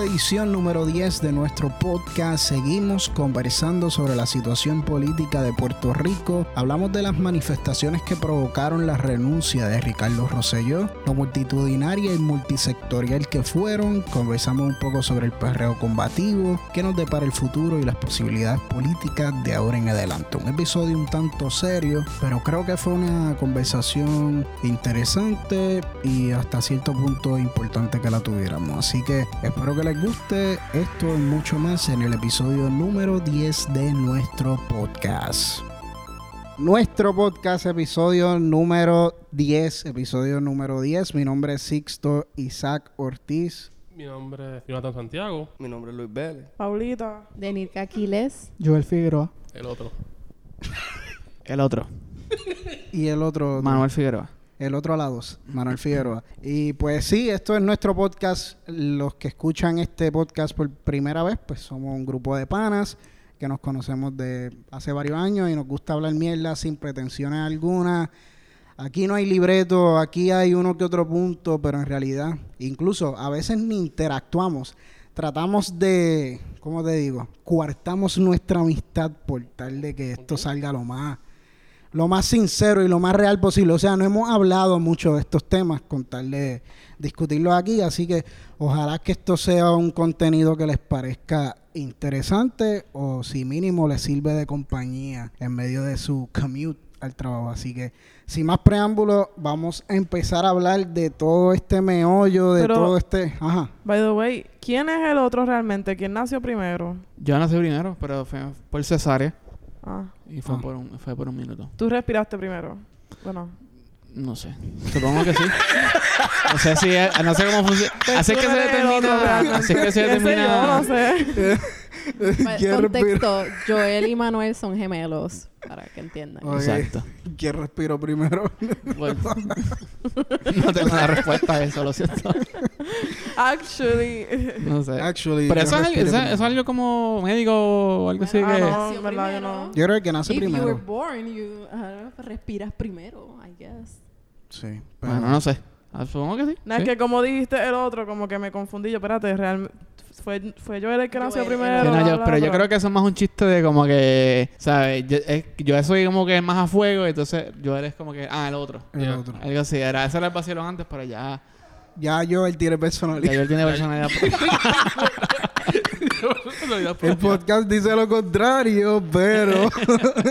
esta edición número 10 de nuestro podcast seguimos conversando sobre la situación política de Puerto Rico. Hablamos de las manifestaciones que provocaron la renuncia de Ricardo Rosselló, lo multitudinaria y multisectorial que fueron. Conversamos un poco sobre el perreo combativo, qué nos depara el futuro y las posibilidades políticas de ahora en adelante. Un episodio un tanto serio, pero creo que fue una conversación interesante y hasta cierto punto importante que la tuviéramos. Así que espero que les guste esto y mucho más en el episodio número 10 de nuestro podcast. Nuestro podcast, episodio número 10. Episodio número 10. Mi nombre es Sixto Isaac Ortiz. Mi nombre es Jonathan Santiago. Mi nombre es Luis Vélez. Paulita. Denirka Aquiles. Joel Figueroa. El otro. El otro. Y el otro. Manuel Figueroa. El otro a la Manuel Figueroa. Y pues sí, esto es nuestro podcast. Los que escuchan este podcast por primera vez, pues somos un grupo de panas que nos conocemos de hace varios años y nos gusta hablar mierda sin pretensiones alguna. Aquí no hay libreto, aquí hay uno que otro punto, pero en realidad, incluso a veces ni interactuamos. Tratamos de, ¿cómo te digo? Cuartamos nuestra amistad por tal de que esto salga lo más lo más sincero y lo más real posible. O sea, no hemos hablado mucho de estos temas con tal de discutirlos aquí, así que ojalá que esto sea un contenido que les parezca interesante o si mínimo les sirve de compañía en medio de su commute al trabajo. Así que, sin más preámbulos, vamos a empezar a hablar de todo este meollo, de Pero- todo este... Ajá. By the way, ¿quién es el otro realmente? ¿Quién nació primero? Yo nací primero, pero fue por cesárea. Ah, Y fue, Ah. por un, fue por un minuto. tú respiraste primero. Bueno. No sé. Supongo que sí. no sé si... No sé cómo funciona. Así es que se determina... Así es que se ¿Qué sé determina... No sé. ¿Quién Contexto, Joel y Manuel son gemelos, para que entiendan. Ok. Exacto. ¿Quién respiró primero? Bueno. no tengo una respuesta a eso, lo siento. Actually. No sé. Actually, Pero eso es, eso, es- primero. eso es algo como médico o algo así Ah, que... no, verdad, yo primero. no. Yo creo que el que nace If you were primero. born, you uh, respiras primero, I guess. Sí. pero- Bueno, no sé. Ah, Supongo que sí. No, sí. es que como dijiste el otro, como que me confundí. Yo, espérate, realmente... Fue, fue yo el que nació primero. Sí, no, bla, yo- bla, pero yo creo que eso es más un chiste de como que, ¿sabes? Yo, es- yo soy como que más a fuego, entonces yo eres como que, ah, el otro. El otro. Algo así, era, ese era el vacilón antes, pero ya, Ya yo él tiene ya personalidad. yo tiene personalidad. El podcast dice lo contrario, pero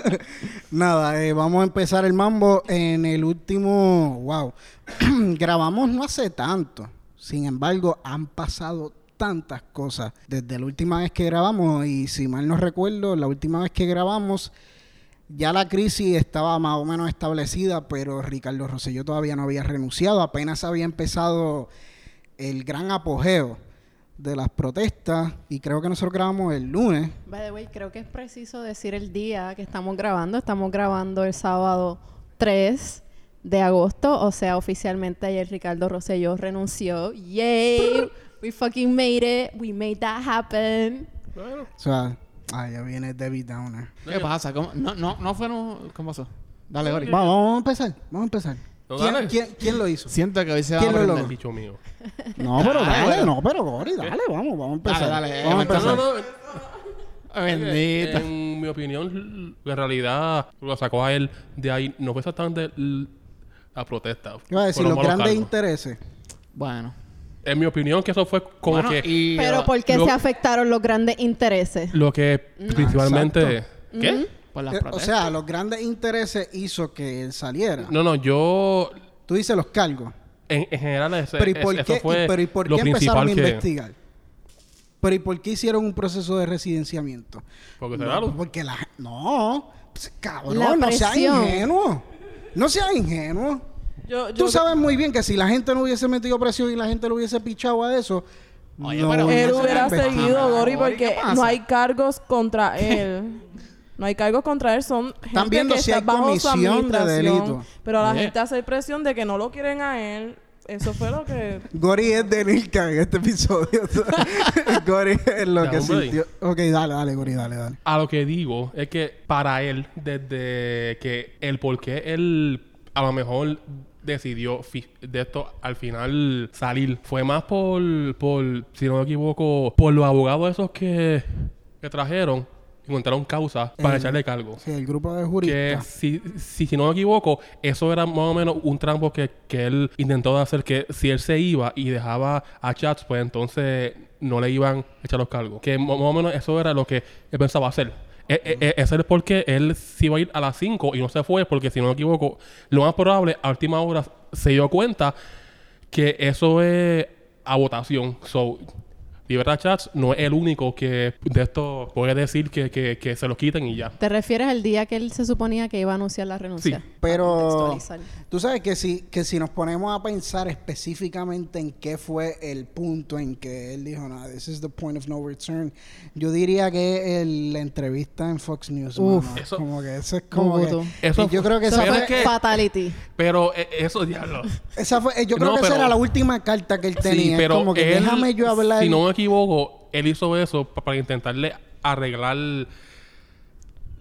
nada, eh, vamos a empezar el mambo en el último, wow, grabamos no hace tanto, sin embargo han pasado tantas cosas desde la última vez que grabamos y si mal no recuerdo, la última vez que grabamos ya la crisis estaba más o menos establecida, pero Ricardo Rosselló todavía no había renunciado, apenas había empezado el gran apogeo de las protestas y creo que nosotros grabamos el lunes. By the way, creo que es preciso decir el día que estamos grabando. Estamos grabando el sábado 3 de agosto. O sea, oficialmente ayer Ricardo Rosselló renunció. ¡Yay! We fucking made it. We made that happen. Bueno, O sea, ah, ya viene David Downer. ¿Qué pasa? ¿Cómo? No, no, no fueron... ¿Cómo pasó? Dale, Gori. Vamos, vamos a empezar, vamos a empezar. ¿Quién, dale. quién- quién lo hizo? Siento que hoy se va a ¿Quién lo el bicho mío. No, pero Dale, no, pero Gori, dale, vamos, vamos a empezar. Dale, dale, vamos a empezar. No, no, Bendita. En mi opinión, en realidad, lo sacó a él de ahí. No fue exactamente la protesta. Iba a decir, los grandes cargos. intereses. Bueno. En mi opinión, que eso fue como Bueno, que y... Pero ¿por qué lo- se afectaron los grandes intereses? lo que principalmente... exacto. ¿Qué? Por las Eh, o sea, los grandes intereses hizo que él saliera. No, no, yo... Tú dices los cargos. En, en general, ese- Pero ¿y es- por eso qué, fue y- pero ¿y por qué empezaron a investigar? Pero ¿y por qué hicieron un proceso de residenciamiento? Porque No, cerraron. porque la no, pues, cabrón, La no seas ingenuo. No seas ingenuo. Yo, yo, Tú sabes muy bien que si la gente no hubiese metido presión y la gente lo hubiese pichado a eso, Oye, no pero- Él hubiera seguido, Gori, Gori, porque no hay cargos contra él. No hay cargos contra él, son gente viendo que si está hay bajo su comisión de administración. delito. Pero la Oye. gente hace presión de que no lo quieren a él. Eso fue lo que... Gori es de Nilka en este episodio. Gori es lo Ya, que hombre. sintió. Ok, dale, dale, Gori, dale, dale. A lo que digo es que para él, desde que el por qué él a lo mejor decidió de esto al final salir. Fue más por, por si no me equivoco, por los abogados esos que, que trajeron, encontraron causa para echarle cargo. Sí, el grupo de Que juristas. si, si, si no me equivoco, eso era más o menos un trampo que, que él intentó hacer que si él se iba y dejaba a Chats, pues entonces no le iban a echar los cargos. Que más o menos eso era lo que él pensaba hacer. E- e- e- ese es porque él se iba a ir a las 5 y no se fue porque si no me equivoco, lo más probable a última hora se dio cuenta que eso es a votación. Libertad Chats no es el único que de esto puede decir que, que, que se lo quiten y ya. ¿Te refieres al día que él se suponía que iba a anunciar la renuncia? Sí. Pero tú sabes que si, que si nos ponemos a pensar específicamente en qué fue el punto en que él dijo, no, this is the point of no return, yo diría que el- la entrevista en Fox News, Uf. mano, Eso- como que eso es como que. Eso y yo creo que Eso esa fue, que- fatality. Pero eh, eso, diablo. esa fue- eh, yo creo No, que esa era la última carta que él tenía, Sí, pero como que él, déjame yo hablar. Si no me equivoco, él hizo eso pa- para intentarle arreglar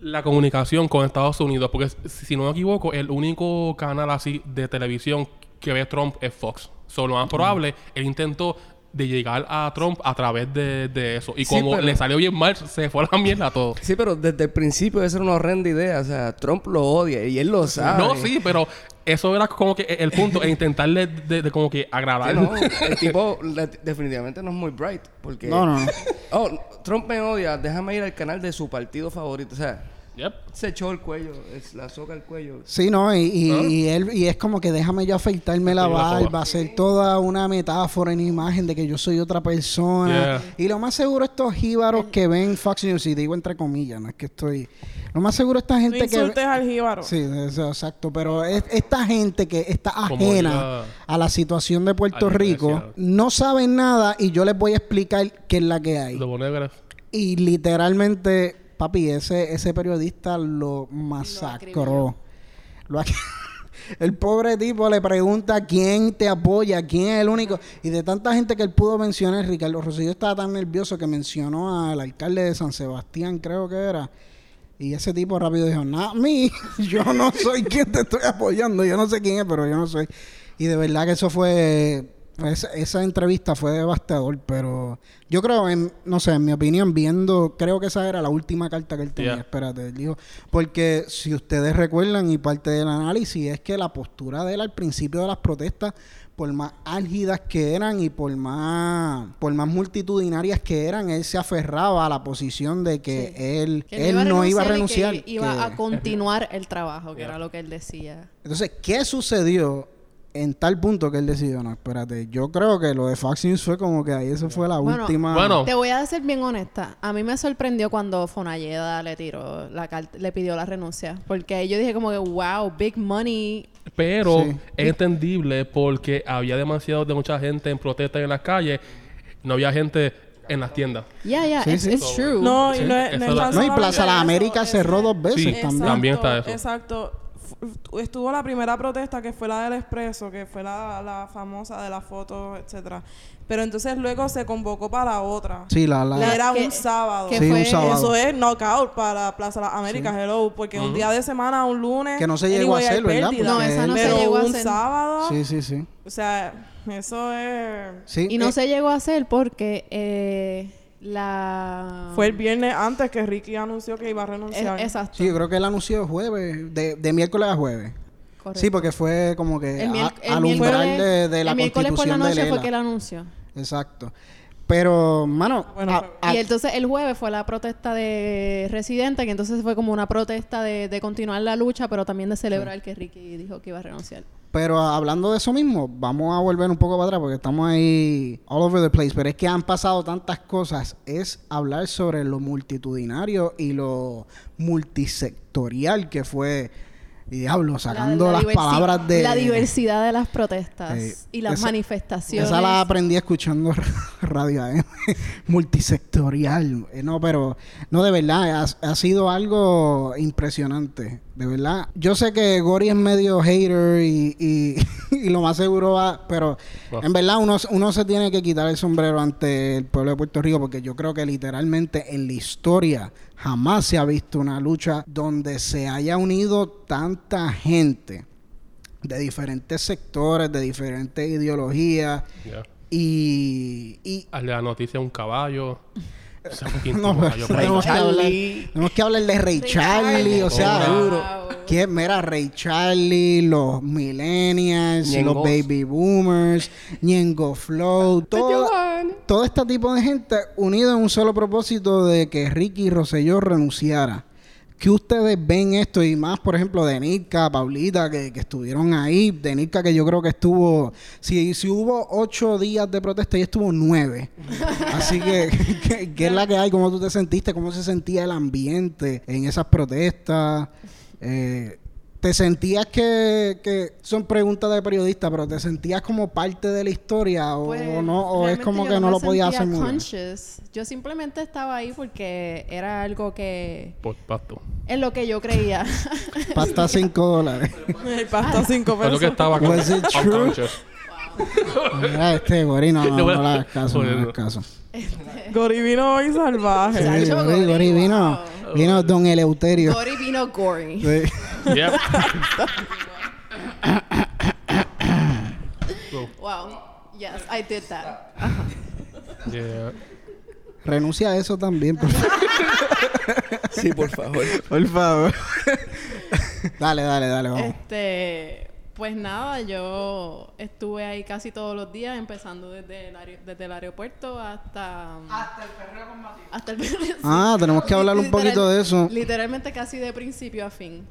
la comunicación con Estados Unidos. Porque si no me equivoco, el único canal así de televisión que ve Trump es Fox. Solo más probable, él intentó de llegar a Trump a través de, de eso. Y Sí, como pero- le salió bien mal, se fue a la mierda todo. Sí, pero desde el principio esa era una horrenda idea. O sea, Trump lo odia y él lo sabe. No, sí, pero eso era como que el punto, e intentarle de, de como que Sí, agradar. no, el tipo le- definitivamente no es muy bright. Porque... No, no. Oh, Trump me odia. Déjame ir al canal de su partido favorito. O sea, Yep. se echó el cuello. es la soga al cuello. Sí, no, y, y, ¿Ah? y él, y es como que déjame yo afeitarme la barba, hacer toda una metáfora en imagen de que yo soy otra persona. Yeah. Y lo más seguro estos jíbaros que ven Fox News, y digo entre comillas, no es que estoy... Lo más seguro esta No gente que... insultes al jíbaro. Sí, eso, exacto, pero es- esta gente que está ajena ya- a la situación de Puerto Rico, no saben nada y yo les voy a explicar qué es la que hay. Lo. Y literalmente, papi, ese, ese periodista lo masacró. Lo el pobre tipo le pregunta quién te apoya, quién es el único. Y de tanta gente que él pudo mencionar, Ricardo Rosselló estaba tan nervioso que mencionó al alcalde de San Sebastián, creo que era. Y ese tipo rápido dijo, not me, yo no soy quien te estoy apoyando, yo no sé quién es, pero yo no soy. Y de verdad que eso fue, esa, esa entrevista fue devastador, pero yo creo, en, no sé, en mi opinión, viendo, creo que esa era la última carta que él tenía, Yeah. espérate, él dijo, porque si ustedes recuerdan y parte del análisis es que la postura de él al principio de las protestas, por más álgidas que eran y por más, por más multitudinarias que eran, él se aferraba a la posición de que Sí. él, Que él no iba a renunciar. y que iba que- a continuar el trabajo, que Yeah. era lo que él decía. Entonces, ¿qué sucedió en tal punto que él decidió? No, espérate, yo creo que lo de Fox News fue como que ahí eso fue la Bueno, última... bueno. Te voy a ser bien honesta. A mí me sorprendió cuando Fonalleda le tiró la carta, le pidió la renuncia. Porque yo dije como que, wow, big money. Pero Sí. es entendible porque había demasiado de mucha gente en protesta en las calles. No había gente en las tiendas. Yeah, yeah, Sí, it's, sí. it's true. No, Sí. no es, no la- No, y Plaza Américas es- cerró dos veces Sí, también. también está eso. Exacto. Estuvo la primera protesta que fue la del Expreso, que fue la, la famosa de las fotos, etcétera. Pero entonces luego se convocó para la otra. Sí, la... la- La- Era que- un sábado. que Sí, un fue- sábado. Eso es knockout para Plaza Las Américas, hello, porque un día de semana, un lunes. Que no se llegó a hacer, ¿verdad? pérdida. No, esa no se Pero llegó a un hacer. sábado, Sí, sí, sí. o sea, eso es... Sí, Y no eh, se llegó a hacer porque eh, la... Fue el viernes antes que Ricky anunció que iba a renunciar. exacto. Sí, yo creo que él anunció jueves, de, de miércoles a jueves. correcto. Sí, porque fue como que el, mier- a- el al miércoles, umbral de, de la el miércoles por la constitución de noche fue que él anunció. Exacto. Pero, mano, Bueno, a- fue- a- Y entonces el jueves fue la protesta de residentes, que entonces fue como una protesta de, de continuar la lucha, pero también de celebrar que Ricky dijo que iba a renunciar. Pero hablando de eso mismo, vamos a volver un poco para atrás porque estamos ahí all over the place. Pero es que han pasado tantas cosas. Es hablar sobre lo multitudinario y lo multisectorial que fue. Y diablo, sacando La- la las palabras de. La diversidad de las protestas Sí. y las Esa- manifestaciones. Esa la aprendí escuchando radio AM. multisectorial. Eh, No, pero no, de verdad, ha, ha sido algo impresionante. De verdad. Yo sé que Gori es medio hater y, y, y lo más seguro va, pero en verdad uno, uno se tiene que quitar el sombrero ante el pueblo de Puerto Rico porque yo creo que literalmente en la historia jamás se ha visto una lucha donde se haya unido tanta gente de diferentes sectores, de diferentes ideologías. Y, y de la noticia un caballo. No, ahí. tenemos, que hablar, Charlie. tenemos que hablar de Ray Charlie, o sea, Duro. que mira, Ray Charlie, los millennials, Ñengos. los baby boomers, Ñengo Flow, todo, todo este tipo de gente unido en un solo propósito de que Ricky Rosselló renunciara. Que ustedes ven esto? Y más, por ejemplo, de Nitka, Paulita, que, que estuvieron ahí. De Nitka, que yo creo que estuvo... Si, si hubo ocho días de protesta, ella estuvo nueve. Así que, ¿qué, qué es la que hay? ¿Cómo tú te sentiste? ¿Cómo se sentía el ambiente en esas protestas? Eh, ¿Te sentías que, que son preguntas de periodista, pero te sentías como parte de la historia o, Pues, o no? ¿O es como que no lo podías hacer muy bien? Yo simplemente estaba ahí porque era algo que... Por pasto. Es lo que yo creía. Pasta cinco dólares. El pasta cinco Fue lo pesos. que estaba con. Mira, este Gori, no, no, No, no le hagas caso, no le hagas caso. Gori vino hoy salvaje. Sí, Gori, Gori, Gori vino, wow. Vino Don Eleuterio. Gory vino gory. Sí. Yep. Wow. Yes, I did that. Yeah. Renuncia a eso también, por favor. Sí, por favor. Por favor. dale, dale, dale, vamos. Este, pues nada, yo estuve ahí casi todos los días, empezando desde el, aer- desde el aeropuerto hasta... Hasta el perreo combativo. Hasta el perreo. Ah, tenemos que hablar un Literal- poquito de eso. Literalmente casi de principio a fin.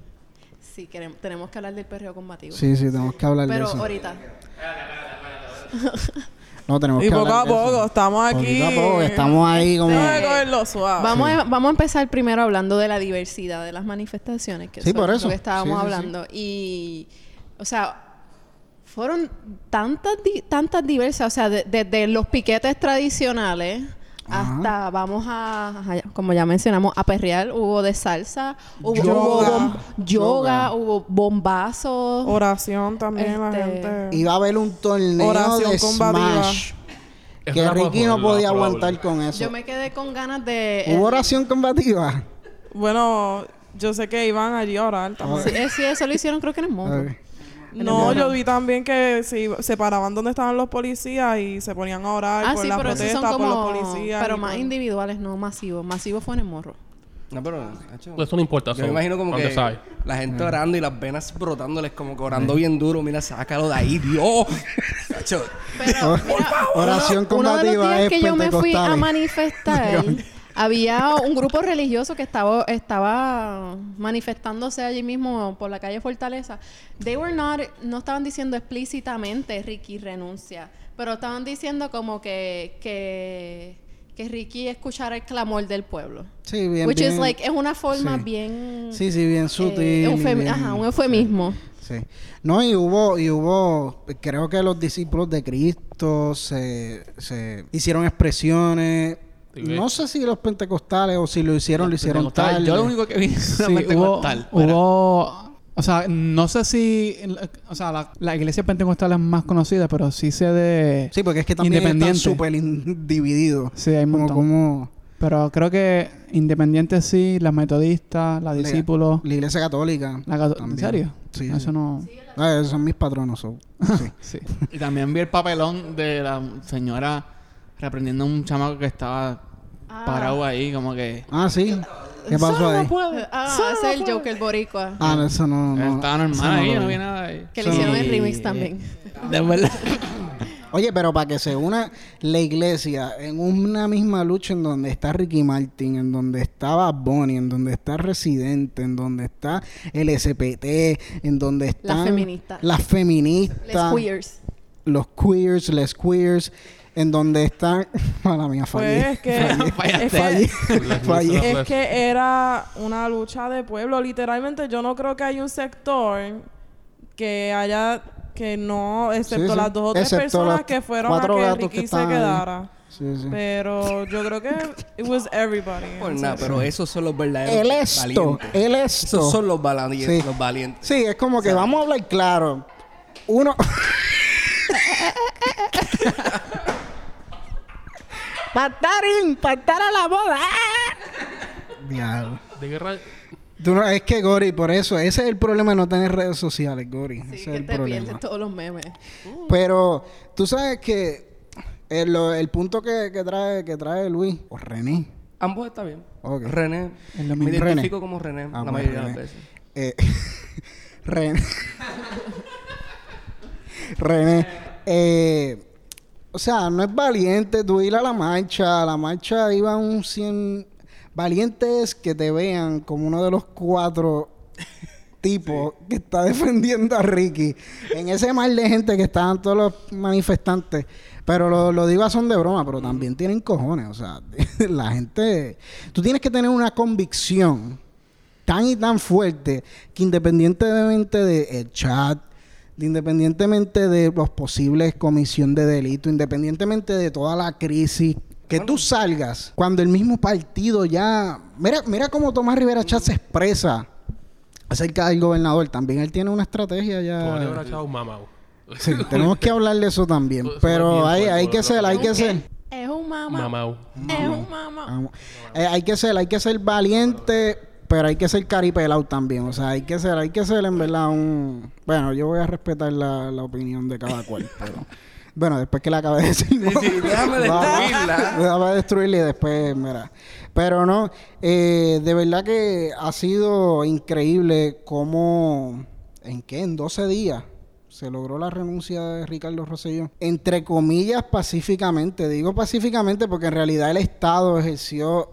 Sí, queremos, tenemos que hablar del perreo combativo. Sí, sí, tenemos que hablar de Pero eso. ahorita. No, tenemos Y que poco hablar a de eso. poco, estamos aquí. Poquito a poco, estamos ahí como... Vamos, a, vamos a empezar primero hablando de la diversidad de las manifestaciones, que Sí, eso por es eso. lo que estábamos Sí, sí, sí. hablando. Y, o sea, fueron tantas, di- tantas diversas, o sea, de- desde los piquetes tradicionales hasta, vamos a, a- como ya mencionamos, a perrear, hubo de salsa, hubo Yoga. hubo bom- yoga, Yoga. hubo bombazos. Oración también, la Este, gente. Iba a haber un torneo Oración de combativa. Smash. Que Ricky no podía aguantar con eso. Yo me quedé con ganas de... ¿Hubo eh, oración combativa? Bueno, yo sé que iban allí a orar también. Sí, sí, eso lo hicieron creo que en el mundo. No, yo vi también que se, se paraban donde estaban los policías y se ponían a orar Ah, por sí, la pero protesta, son por los policías. Pero más por- individuales, no masivos. Masivos fue en el morro. No, pero... macho, Pues Eso no importa. Yo me imagino como que side. la gente orando y las venas brotándoles como que orando bien duro. Mira, sácalo de ahí, Dios. Pero, mira, Oración uno de los combativa días es que yo me fui a manifestar, había un grupo religioso que estaba, estaba manifestándose allí mismo por la calle Fortaleza. They were not, no estaban diciendo explícitamente Ricky renuncia, pero estaban diciendo como que, que, que Ricky escuchara el clamor del pueblo. Sí, bien, Which bien. is like, es una forma sí. bien... Sí, sí, bien eh, sutil. bien- Ajá, un eufemismo. Sí. No, y hubo, y hubo, creo que los discípulos de Cristo se, se hicieron expresiones. Sí, No sé si los pentecostales o si lo hicieron, lo hicieron tarde. Yo lo único que vi es Sí, hubo, pentecostal. Bueno, hubo, o sea, no sé si, en la- o sea, la, la iglesia pentecostal es más conocida, pero sí sé de, Sí, porque es que también están Independiente. súper divididos. sí, hay Como, como Pero creo que independientes sí, las metodistas, las La- discípulos, la iglesia católica. la ¿en también. serio? Sí, Eso sí. no, Ah, esos son mis patronos. so, sí. sí. Y también vi el papelón de la señora reprendiendo a un chamaco que estaba Ah. parado ahí, como que... Ah, sí. ¿Qué pasó ahí? Ah, ese es el Joker boricua. Ah, no, eso no. no estaba normal no ahí, no vi. nada ahí. Que le hicieron el remix también. De verdad. Oye, pero para que se una la iglesia en una misma lucha en donde está Ricky Martin, en donde está Bad Bunny, en donde está Residente, en donde está el SPT, en donde están feministas. las feministas, Les queers. los queers, les queers, en donde están, mala mía, fallé. Pues es que, Fallaste. es Fallé, que, fallé. es que era una lucha de pueblo. Literalmente, yo no creo que haya un sector que haya que no, excepto Sí, sí. las dos o tres Excepto personas que fueron a que Ricky se ahí. quedara. Sí, sí. Pero yo creo que it was everybody. por nada, pero esos son los verdaderos El esto, valientes. el esto. Esos son los valientes. Sí. Los valientes. Sí, es como que vamos a hablar claro. Uno. Patarín, patar a la boda. Diablo. ¿De qué, ra- Tú no- es que Gori, por eso, ese es el problema de no tener redes sociales, Gori. Sí, ese es que el te problema. pierdes todos los memes. Pero tú sabes que el, lo- el punto que, que trae que trae Luis o René. Ambos está bien. Ok. René. Es lo Me mismo. identifico René. como René Ah, la pues, mayoría de las veces. Eh, René. René. eh, o sea, no es valiente tú ir a la marcha. A la marcha iban un 100 valientes que te vean como uno de los cuatro tipos que está defendiendo a Ricky. En ese mar de gente que estaban todos los manifestantes. Pero lo, lo digo a son de broma, pero también tienen cojones. O sea, la gente... Tú tienes que tener una convicción tan y tan fuerte que independientemente del chat, de independientemente de los posibles comisión de delito, independientemente de toda la crisis, que tú salgas cuando el mismo partido ya... Mira, mira cómo Tomás Rivera Chat se expresa acerca del gobernador. También él tiene una estrategia ya... Sí, tenemos que hablar de eso también. Pero hay, hay que ser, hay que ¿Un ser... Es un mamá. Mamao. Es un mamá. Vamos. Eh, hay que ser, hay que ser valiente, pero hay que ser caripelado también. O sea, hay que ser, hay que ser en verdad un. Bueno, yo voy a respetar la, la opinión de cada cual, pero. Bueno, después que la acabé de decir. ¿no? Sí, sí, déjame Va- destruirla. Déjame destruirla y después, mira. Pero no, eh, de verdad que ha sido increíble cómo. ¿En qué? En 12 días se logró la renuncia de Ricardo Rosselló. Entre comillas, pacíficamente. Digo pacíficamente porque en realidad el Estado ejerció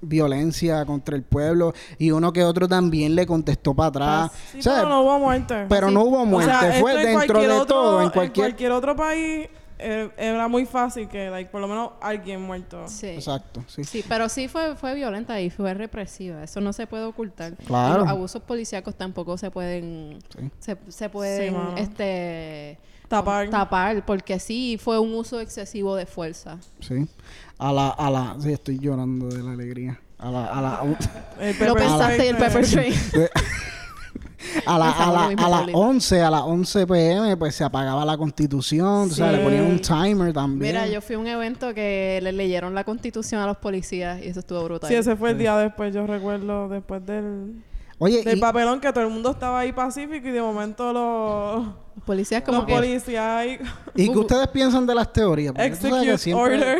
Violencia contra el pueblo y uno que otro también le contestó para atrás. Sí, O sea, pero no hubo muerte. pero no hubo O muerte. sea, Fue dentro de otro- todo, en cualquier... otro país eh, era muy fácil que, like, por lo menos alguien muerto. Sí. Exacto, sí. Sí, pero sí fue, fue violenta y fue represiva. Eso no se puede ocultar. Claro. Y los abusos policíacos tampoco se pueden... Sí. Se, se pueden, este... Tapar. Tapar, porque sí fue un uso excesivo de fuerza. Sí. A la, a la, sí, estoy llorando de la alegría. A la, a la, El Lo pepper pensaste y el pepper spray. a la, a la, lo a las Poli. 11, a las 11 pm, pues se apagaba la constitución, tú sabes, le Sí. ponían un timer también. Mira, yo fui a un evento que le leyeron la constitución a los policías y eso estuvo brutal. Sí, ese fue el día después, yo recuerdo, después del, Oye, del y- papelón que todo el mundo estaba ahí pacífico y de momento los, policías como los que... policías. ¿y qué ustedes piensan de las teorías? Porque Execute siempre order.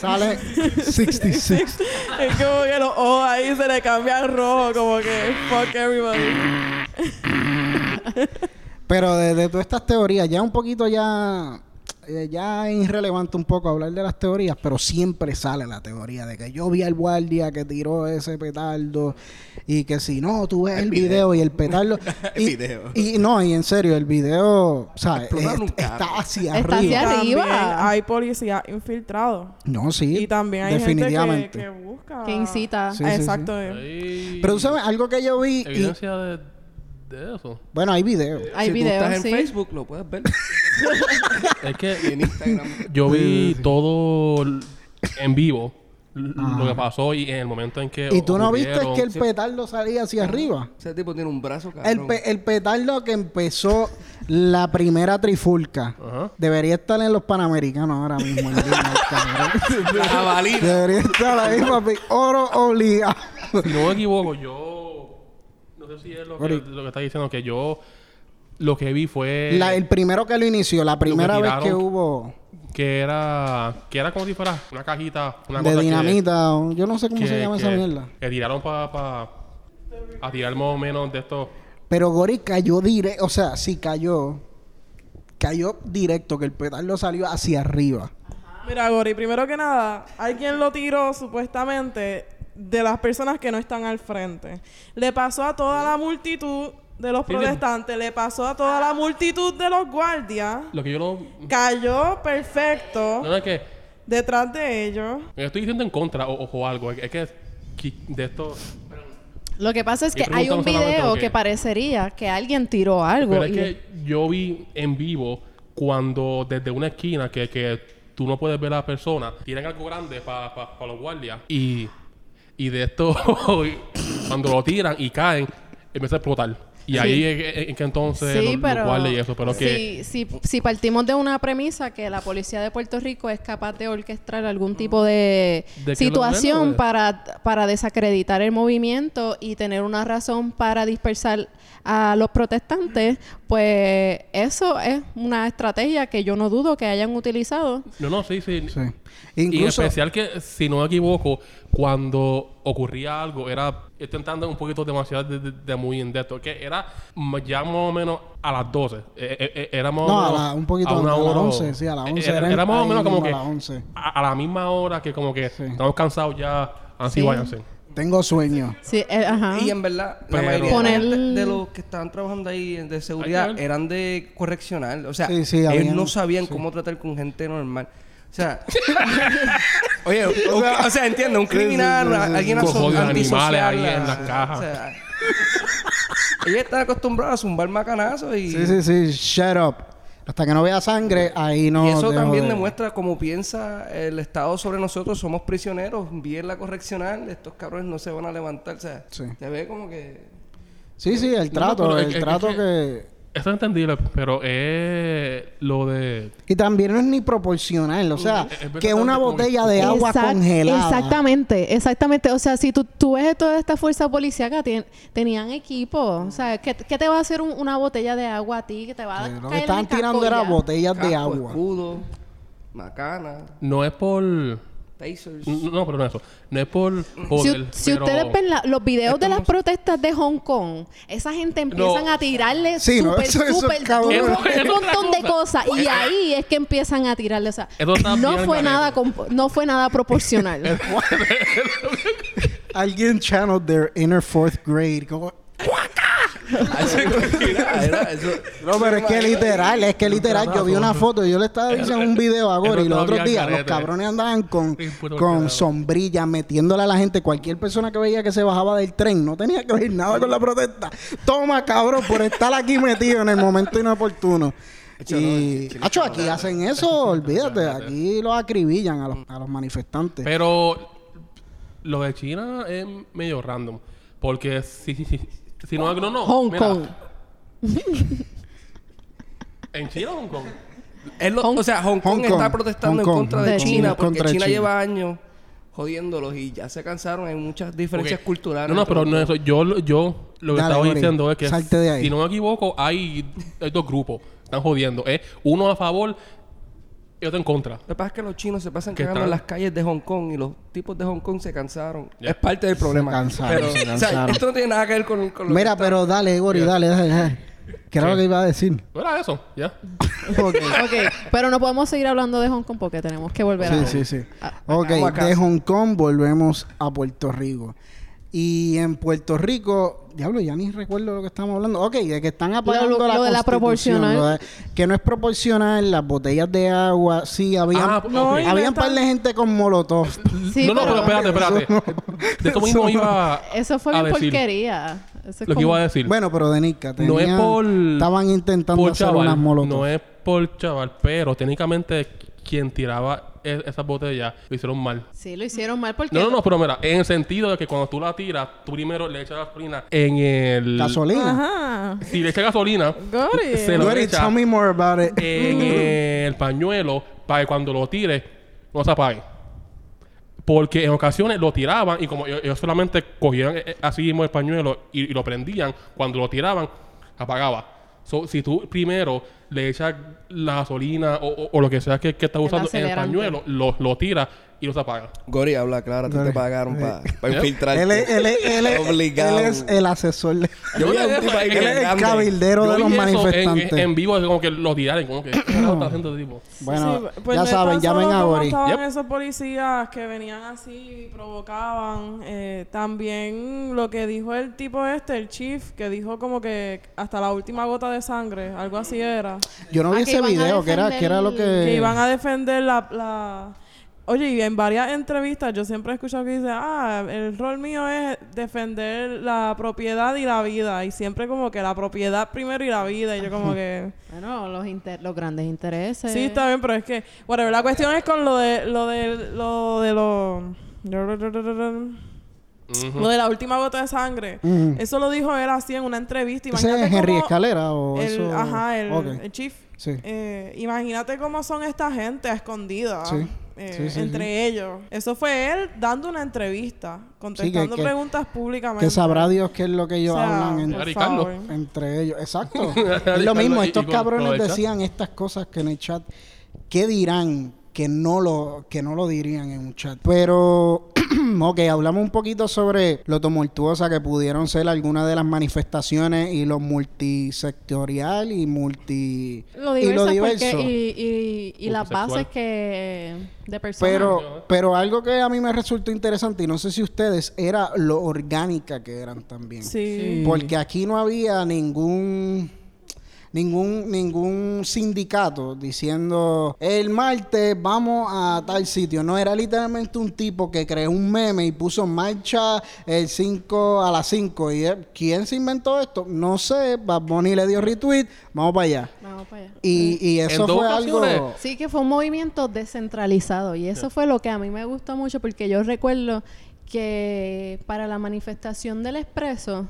Sale 66. es como que los ojos ahí se le cambian rojo, como que fuck everybody. Pero de, de todas estas teorías, ya un poquito ya, eh, ya es irrelevante un poco hablar de las teorías, pero siempre sale la teoría de que yo vi al guardia que tiró ese petardo y que si no, tú ves el, video. y el petardo... El y, video. Y no, y en serio, el video, ¿sabes? Está hacia Está arriba. hacia También arriba. hay policías infiltrados. No, sí, Y también hay gente que, que busca... Que incita. Sí, sí, sí. Exacto. Pero tú sabes, algo que yo vi... y- evidencia de, de eso. bueno, hay video. Hay si videos, tú estás en sí. Facebook, lo puedes ver. Es que en Instagram. yo vi todo en vivo lo que pasó y en el momento en que ¿Y tú no viste ocurrieron- que el petardo salía hacia arriba? Ese tipo tiene un brazo, cabrón. El, pe- el petardo que empezó la primera trifulca Ajá. debería estar en los Panamericanos ahora mismo. el jabalina. debería estar ahí, papi. Oro obligado. Si no me equivoco, yo no sé si es lo que, lo que está diciendo que yo lo que vi fue La- el primero que lo inició, la primera vez tiraron que hubo que era que era como si fuera una cajita, una de que- dinamita, o- yo no sé cómo que, se llama que- esa mierda. que tiraron para a tirar más o menos de esto. Pero Gori cayó directo, o sea, sí cayó. Cayó directo, que el petardo salió hacia arriba. Mira, Gori, primero que nada, alguien lo tiró supuestamente de las personas que no están al frente. Le pasó a toda la multitud de los protestantes, le pasó a toda la multitud de los guardias, Lo que yo no cayó perfecto no es que detrás de ellos. me estoy diciendo en contra o, o algo, es que de esto Lo que pasa es que hay un video lo que... que- parecería que alguien tiró algo. Pero es y- que yo vi en vivo cuando desde una esquina que, que tú no puedes ver a la persona, tiran algo grande para los guardias y, y de esto, cuando lo tiran y caen, empieza a explotar. Y ahí es que entonces Sí, lo- pero y eso, pero que... si, si, si partimos de una premisa que la policía de Puerto Rico es capaz de orquestar algún tipo de, ¿De situación para, para desacreditar el movimiento y tener una razón para dispersar a los protestantes, pues eso es una estrategia que yo no dudo que hayan utilizado. No, no, sí, sí. Sí. Y en especial que, si no me equivoco, cuando ocurría algo, era estoy entrando un poquito demasiado de, de- de muy en depth, que era ya más o menos a las 12. Eh, era más o no, a la- un poquito a una antes, a las hora o- 11, sí, a las 11 Era, era más o menos como que a las 11. a, a la misma hora que como que Sí. estamos cansados ya, así Sí. váyanse. Tengo sueño. Sí, eh, ajá. Y en verdad, Pero- la mayoría de, la Poner- gente de los que estaban trabajando ahí de seguridad Hay que ver. eran de correccional. O sea, Sí, sí, ellos habían- no sabían sí. cómo tratar con gente normal. O sea, oye, o, o sea, entiende, un criminal, sí, sí, sí, alguien aso- antisocial, animales ahí en las cajas. O sea, ellos están acostumbrados a zumbar macanazos y, Sí, sí, sí. Shut up. Hasta que no vea sangre, ahí no. y eso también de- demuestra cómo piensa el Estado sobre nosotros. Somos prisioneros, bien la correccional, estos cabrones no se van a levantar. O sea, Sí. se ve como que... Sí, sí, el trato, el trato que... Eso es entendible, pero es lo de... Y también no es ni proporcional. O sea, Es- es que una botella de agua Exact- congelada. Exactamente, exactamente. O sea, si tú, tú ves toda esta fuerza policíaca, tien- tenían equipo. O sea, ¿qué, qué te va a hacer un- una botella de agua a ti? Que te va a Lo que estaban tirando era ya? botellas de agua. escudo, macana, No es por... tasers. No, pero no es eso. No es por... Si, joder, si pero- ustedes ven la- los videos de las no- protestas de Hong Kong, esa gente empiezan No. a tirarle Sí, súper, súper un montón de cosa. cosas. Y ahí es que empiezan a tirarle. O sea, no fue, nada no fue nada proporcional. Alguien channeled their inner fourth grade. Era eso. No, pero es que literal, es que literal, yo vi una foto, yo le estaba diciendo un video a Gori Eso los otros días, los cabrones andaban con, Sí, con sombrillas, metiéndole a la gente, cualquier persona que veía que se bajaba del tren, no tenía que ver nada con la protesta. Toma, cabrón, por estar aquí metido en el momento inoportuno. Y, Hacho, aquí hacen eso, olvídate, aquí los acribillan a los, a los manifestantes. Pero lo de China es medio random. Porque si, si, no, no, no. Hong mira, Kong. ¿En China o Hong Kong? Es lo- Hong- o sea, Hong Kong, Hong Kong, está protestando Hong Kong, en contra de China, porque contra China, China. lleva años jodiéndolos y ya se cansaron. Hay muchas diferencias Ok. culturales. No, no, entre pero los no dos. eso. Yo, yo lo que Dale, estaba diciendo es que, salte de ahí. si no me equivoco, hay, hay dos grupos. Están jodiendo. Es uno a favor y otro en contra. Lo que pasa es que los chinos se pasan ¿Qué cagando tal? en las calles de Hong Kong y los tipos de Hong Kong se cansaron. Ya. Es parte del problema. cansaron, pero, se o sea, cansaron. esto no tiene nada que ver con, con lo Mira, que está- pero dale, Gori, dale, dale, dale. ¿Qué era ¿Qué? lo que iba a decir? No era eso, ya. Ok. Ok, pero no podemos seguir hablando de Hong Kong porque tenemos que volver a... Sí, sí, sí. Ok, de Hong Kong volvemos a Puerto Rico. Y en Puerto Rico, diablo, ya ni recuerdo lo que estamos hablando. Ok, de que están apagando Lo- lo- la lo de la Constitución, proporcional. lo de- que no es proporcional, las botellas de agua, sí, habían, Ah, No, habían neta- par de gente con molotov. Sí, no, no, pero pero- espérate, espérate. De eso mismo iba Eso fue a decir. porquería. Eso es Lo que como- iba a decir. bueno, pero de Nica, no es por... estaban intentando por hacer chaval, unas molotov. No es por chaval, pero técnicamente quien tiraba esas botellas lo hicieron mal. Sí, lo hicieron mal porque... No, no, no, pero mira, en el sentido de que cuando tú la tiras, tú primero le echas gasolina en el... Gasolina. Ajá. Si le echas gasolina, se lo Gori, echa tell me more about it. en el pañuelo para que cuando lo tires no se apague. Porque en ocasiones lo tiraban y como ellos, ellos solamente cogían eh, así mismo el pañuelo y, y lo prendían, cuando lo tiraban, apagaba. So, si tú primero le echas la gasolina o, o- o lo que sea que, que estás usando en el pañuelo, lo, lo tiras y no se apaga. Gori, habla claro, a ti Gori. te pagaron para infiltrarte. él, es, él, es, él, es, Obligado. él es el asesor. de- Yo vi a un tipo ahí él es el cabildero de los manifestantes. En, en vivo, es como que lo tiraron, como que ¿qué carajo está haciendo este tipo? Bueno, Sí, pues ya saben, llamen a Gori. estaban Yep. esos policías que venían así y provocaban. eh, también lo que dijo el tipo este, el chief, que dijo como que hasta la última gota de sangre, algo así era. Yo no vi Ah, ese video, que era, que era lo que... Que iban a defender la, la... Oye, y en varias entrevistas yo siempre he escuchado que dice, ah, el rol mío es defender la propiedad y la vida. Y siempre como que la propiedad primero y la vida. Y yo como que... Bueno, los, inter- los grandes intereses. Sí, está bien, pero es que, whatever, la cuestión es con lo de lo de lo de lo de la última gota de sangre. Eso lo dijo él así en una entrevista. ¿Ese Imagínate es Henry Escalera o el, eso? Ajá, el, chief. Sí. Eh, imagínate cómo son esta gente a escondidas. Sí. Eh, Sí, sí, entre ellos. Eso fue él dando una entrevista, contestando que- preguntas públicamente. Que sabrá Dios qué es lo que ellos O sea, hablan entre ellos. Exacto. es lo mismo, estos cabrones decían estas cosas que en el chat. ¿Qué dirán que no lo, que no lo dirían en un chat? Pero, ok, hablamos un poquito sobre lo tumultuosa que pudieron ser algunas de las manifestaciones y lo multisectorial y multi... Lo y lo diverso. porque y, y, y las bases que de personas. Pero, pero algo que a mí me resultó interesante, y no sé si ustedes, era lo orgánica que eran también. Sí. Porque aquí no había ningún ningún ningún sindicato diciendo el martes vamos a tal sitio. No, era literalmente un tipo que creó un meme y puso en marcha el 5 a las 5. ¿Y él- quién se inventó esto? No sé. Bad Bunny le dio retweet. Vamos para allá. Vamos para allá. Y, y eso fue algo... Sí, que fue un movimiento descentralizado y eso fue lo que a mí me gustó mucho porque yo recuerdo que para la manifestación del expreso,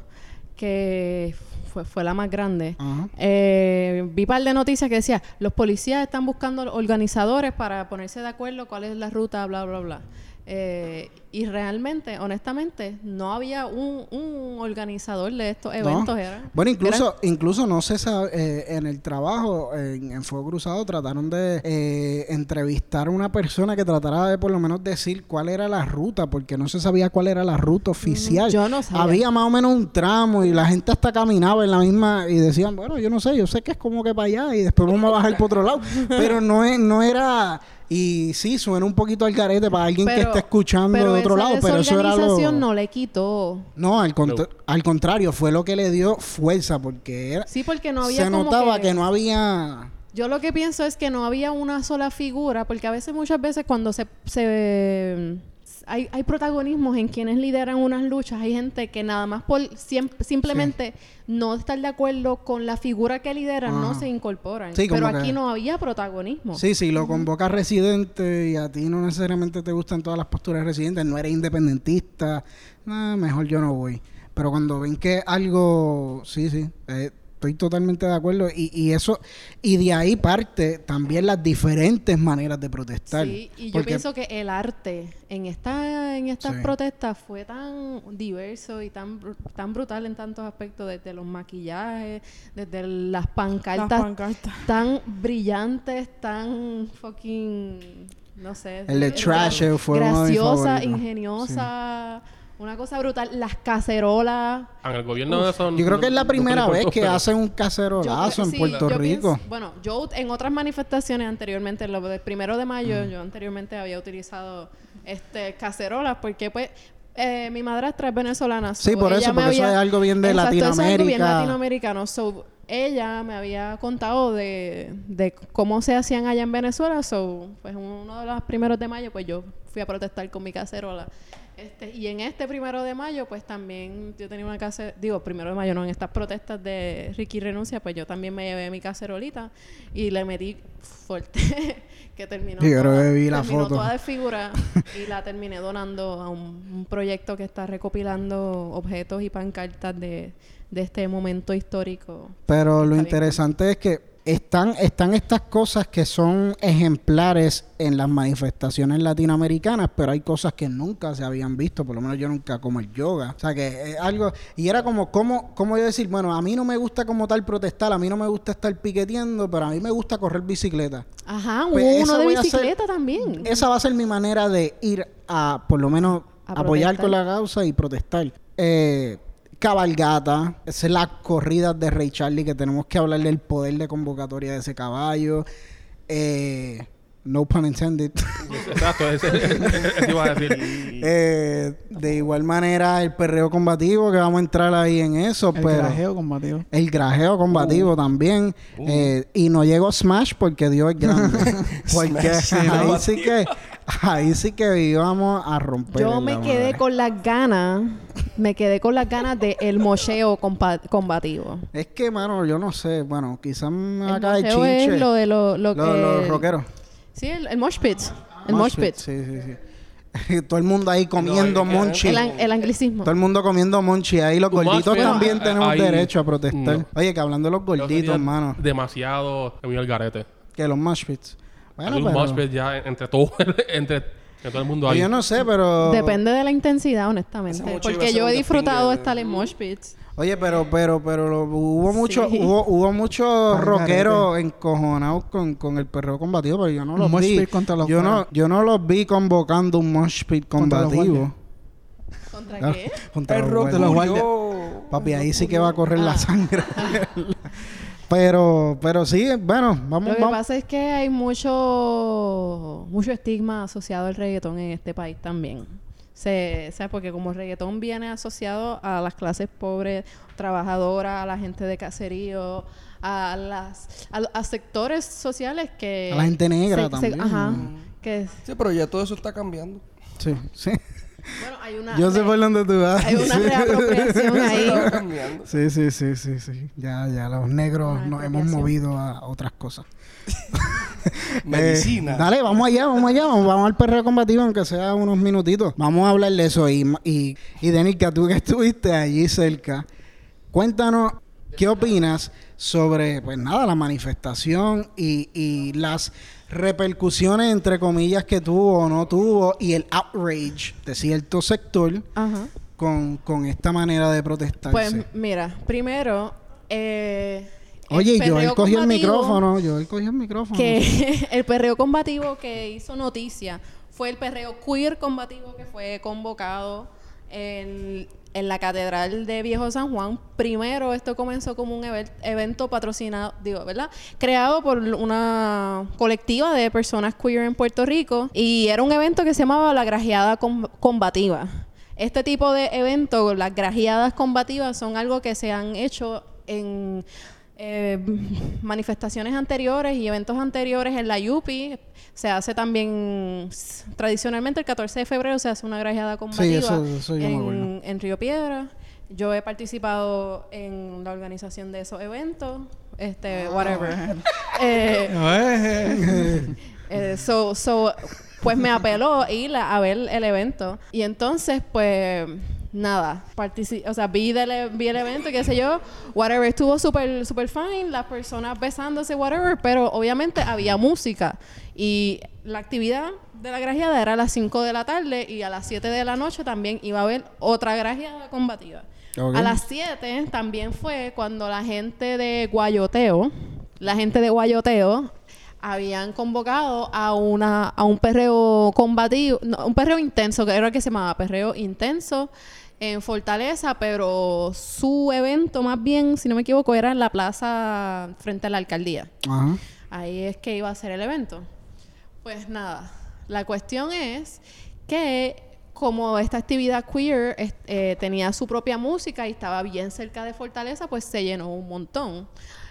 que fue, fue la más grande, eh, vi par de noticias que decía, los policías están buscando organizadores para ponerse de acuerdo cuál es la ruta, bla, bla, bla. Eh, y realmente, honestamente, no había un, un organizador de estos No. eventos. Era, Bueno, incluso, incluso no sé, sa- eh, en el trabajo, en, en Fuego Cruzado, trataron de eh, entrevistar a una persona que tratara de por lo menos decir cuál era la ruta, porque no se sabía cuál era la ruta oficial. yo no sabía. Había más o menos un tramo y la gente hasta caminaba en la misma y decían, bueno, yo no sé, yo sé que es como que para allá y después vamos a bajar por otro lado. Pero no, es, no era... Y sí, suena un poquito al carete para alguien que está escuchando pero otro lado, pero eso era lo... no le quitó. No, al, contra- al contrario, fue lo que le dio fuerza, porque era, Sí, porque no había se como notaba que... no había... Yo lo que pienso es que no había una sola figura, porque a veces, muchas veces cuando se... se hay, hay protagonismos en quienes lideran unas luchas, hay gente que nada más por siem- simplemente no estar de acuerdo con la figura que lideran, no se incorporan. Sí, Pero aquí que- no había protagonismo. Sí, sí, lo convoca residente y a ti no necesariamente te gustan todas las posturas de residente, no eres independentista, nah, mejor yo no voy. Pero cuando ven que algo, sí, sí, eh, estoy totalmente de acuerdo y, y eso, y de ahí parte también las diferentes maneras de protestar. Sí, y yo Porque- pienso que el arte en esta en estas Sí. protestas fue tan diverso y tan tan brutal en tantos aspectos, desde los maquillajes, desde las Las pancartas tan brillantes, tan fucking no sé, El de Trash fue uno de mis graciosa, favoritos. Una cosa brutal, las cacerolas En el gobierno de Yo creo que es la primera vez que hacen un cacerolazo en sí, Puerto yo Rico. pienso- bueno, yo en otras manifestaciones anteriormente, lo del primero de mayo, yo anteriormente había utilizado este cacerolas porque pues eh, mi madrastra es venezolana. Sí, so por eso, me porque eso es algo bien de Exacto, eso es algo bien Latinoamérica. latinoamericano. So, ella me había contado de, de cómo se hacían allá en Venezuela. So, pues uno de los primeros de mayo, pues yo fui a protestar con mi cacerola. Este, y en este primero de mayo, pues también yo tenía una casa, digo, primero de mayo no, en estas protestas de Ricky Renuncia, pues yo también me llevé mi cacerolita y le metí fuerte, que terminó, Sí, creo toda, que vi la terminó foto. toda desfigurada y la terminé donando a un, un proyecto que está recopilando objetos y pancartas de, de este momento histórico. Pero lo bien. interesante es que están, están estas cosas que son ejemplares en las manifestaciones latinoamericanas, pero hay cosas que nunca se habían visto, por lo menos yo nunca como el yoga. O sea que es algo, y era como, como, como yo decir, bueno, a mí no me gusta como tal protestar, a mí no me gusta estar piqueteando, pero a mí me gusta correr bicicleta. Ajá, Pues uno de bicicleta también. Esa va a ser mi manera de ir a, por lo menos, A apoyar protestar. con la causa y protestar. Eh, cabalgata, esa es la corrida de Ray Charlie, que tenemos que hablar del poder de convocatoria de ese caballo. Eh, no pun intended. Exacto, ese, ese iba a decir. Eh, de igual manera, el perreo combativo, que vamos a entrar ahí en eso, El pero... grajeo combativo. El grajeo combativo también. Eh, y no llegó Smash porque Dios es grande. porque ahí sí que ahí sí que íbamos a romper. Yo me quedé madre. con las ganas, me quedé con las ganas de el mocheo combativo. Es que, mano, yo no sé. Bueno, quizás El acá mocheo chinche. es lo de lo, lo Lo- que... los rockeros. Sí, el, el mosh pit. El Mosh mosh pit. Sí, sí, sí. todo el mundo ahí comiendo monchi. El, an- el anglicismo. Todo el mundo comiendo monchi. Ahí los gorditos también ah, tenemos ahí- derecho a protestar. no. Oye, que hablando de los gorditos, sería mano. Demasiado muy al garete. Que los mosh pits. Bueno, Hay un pero... mosh pit ya entre todo, entre, entre todo el mundo ahí. Yo no sé, pero... Depende de la intensidad, honestamente. Porque yo he disfrutado de- estar en mosh pits. Oye, pero, pero, pero lo- hubo mucho, Sí. hubo, hubo muchos Al rockeros encojonados con, con el perreo combativo, pero yo no los mosh vi. pit contra los yo no, yo no los vi convocando un mosh pit Contra combativo. ¿Contra Ah, qué? contra El rock de los guardias. Papi, ahí sí que va a correr la Ah. sangre. pero, pero sí, bueno, vamos, Lo que vamos. pasa es que hay mucho mucho estigma asociado al reggaetón en este país también. Se, ¿sabes? Porque como el reggaetón viene asociado a las clases pobres, trabajadoras, a la gente de caserío, a las a, a sectores sociales que A la gente negra se- se- también. ajá, que Sí, pero ya todo eso está cambiando. Sí, sí. Bueno, hay una Yo sé por dónde tú vas. hay una Sí. reapropiación ahí. Sí, sí, sí, sí, sí. Ya, ya los negros Una nos hemos movido a otras cosas. Medicina. Eh, dale, vamos allá, vamos allá, vamos, vamos al perreo combativo, aunque sea unos minutitos. Vamos a hablar de eso. Y, y, y Denica, tú que estuviste allí cerca, cuéntanos qué opinas sobre, pues nada, la manifestación y, y las repercusiones, entre comillas, que tuvo o no tuvo y el outrage de cierto sector Ajá. con, con esta manera de protestarse. Pues mira, primero eh, Oye, y Joel perreo cogió el micrófono, Joel cogió el micrófono. que el perreo combativo que hizo noticia fue el perreo queer combativo que fue convocado en, en la Catedral de Viejo San Juan. Primero, esto comenzó como un evento patrocinado, digo, ¿verdad? Creado por una colectiva de personas queer en Puerto Rico y era un evento que se llamaba la Grajeada Com- Combativa. Este tipo de eventos, las grajeadas combativas, son algo que se han hecho en eh, manifestaciones anteriores y eventos anteriores en la Yupi. Se hace también tradicionalmente el 14 de febrero se hace una grajeada combativa eso- eso yo me acuerdo. en, en Río Piedra. Yo he participado en la organización de esos eventos. Este, whatever. Eh, eh, so, so, pues me apeló ir a, a ver el evento. Y entonces, pues, nada, partici- o sea, vi, del- vi el evento, qué sé yo, whatever, estuvo súper, súper fine, las personas besándose, whatever, pero obviamente había música. Y la actividad de la grajeada era a las 5 de la tarde y a las 7 de la noche también iba a haber otra grajeada combativa. A las 7 también fue cuando la gente de Guayoteo, la gente de Guayoteo, habían convocado a una a un perreo combativo, no, un perreo intenso, que era que se llamaba perreo intenso en Fortaleza, pero su evento más bien, si no me equivoco, era en la plaza frente a la alcaldía. Ajá. Ahí es que iba a ser el evento. Pues nada, la cuestión es que como esta actividad queer eh, tenía su propia música y estaba bien cerca de Fortaleza, pues se llenó un montón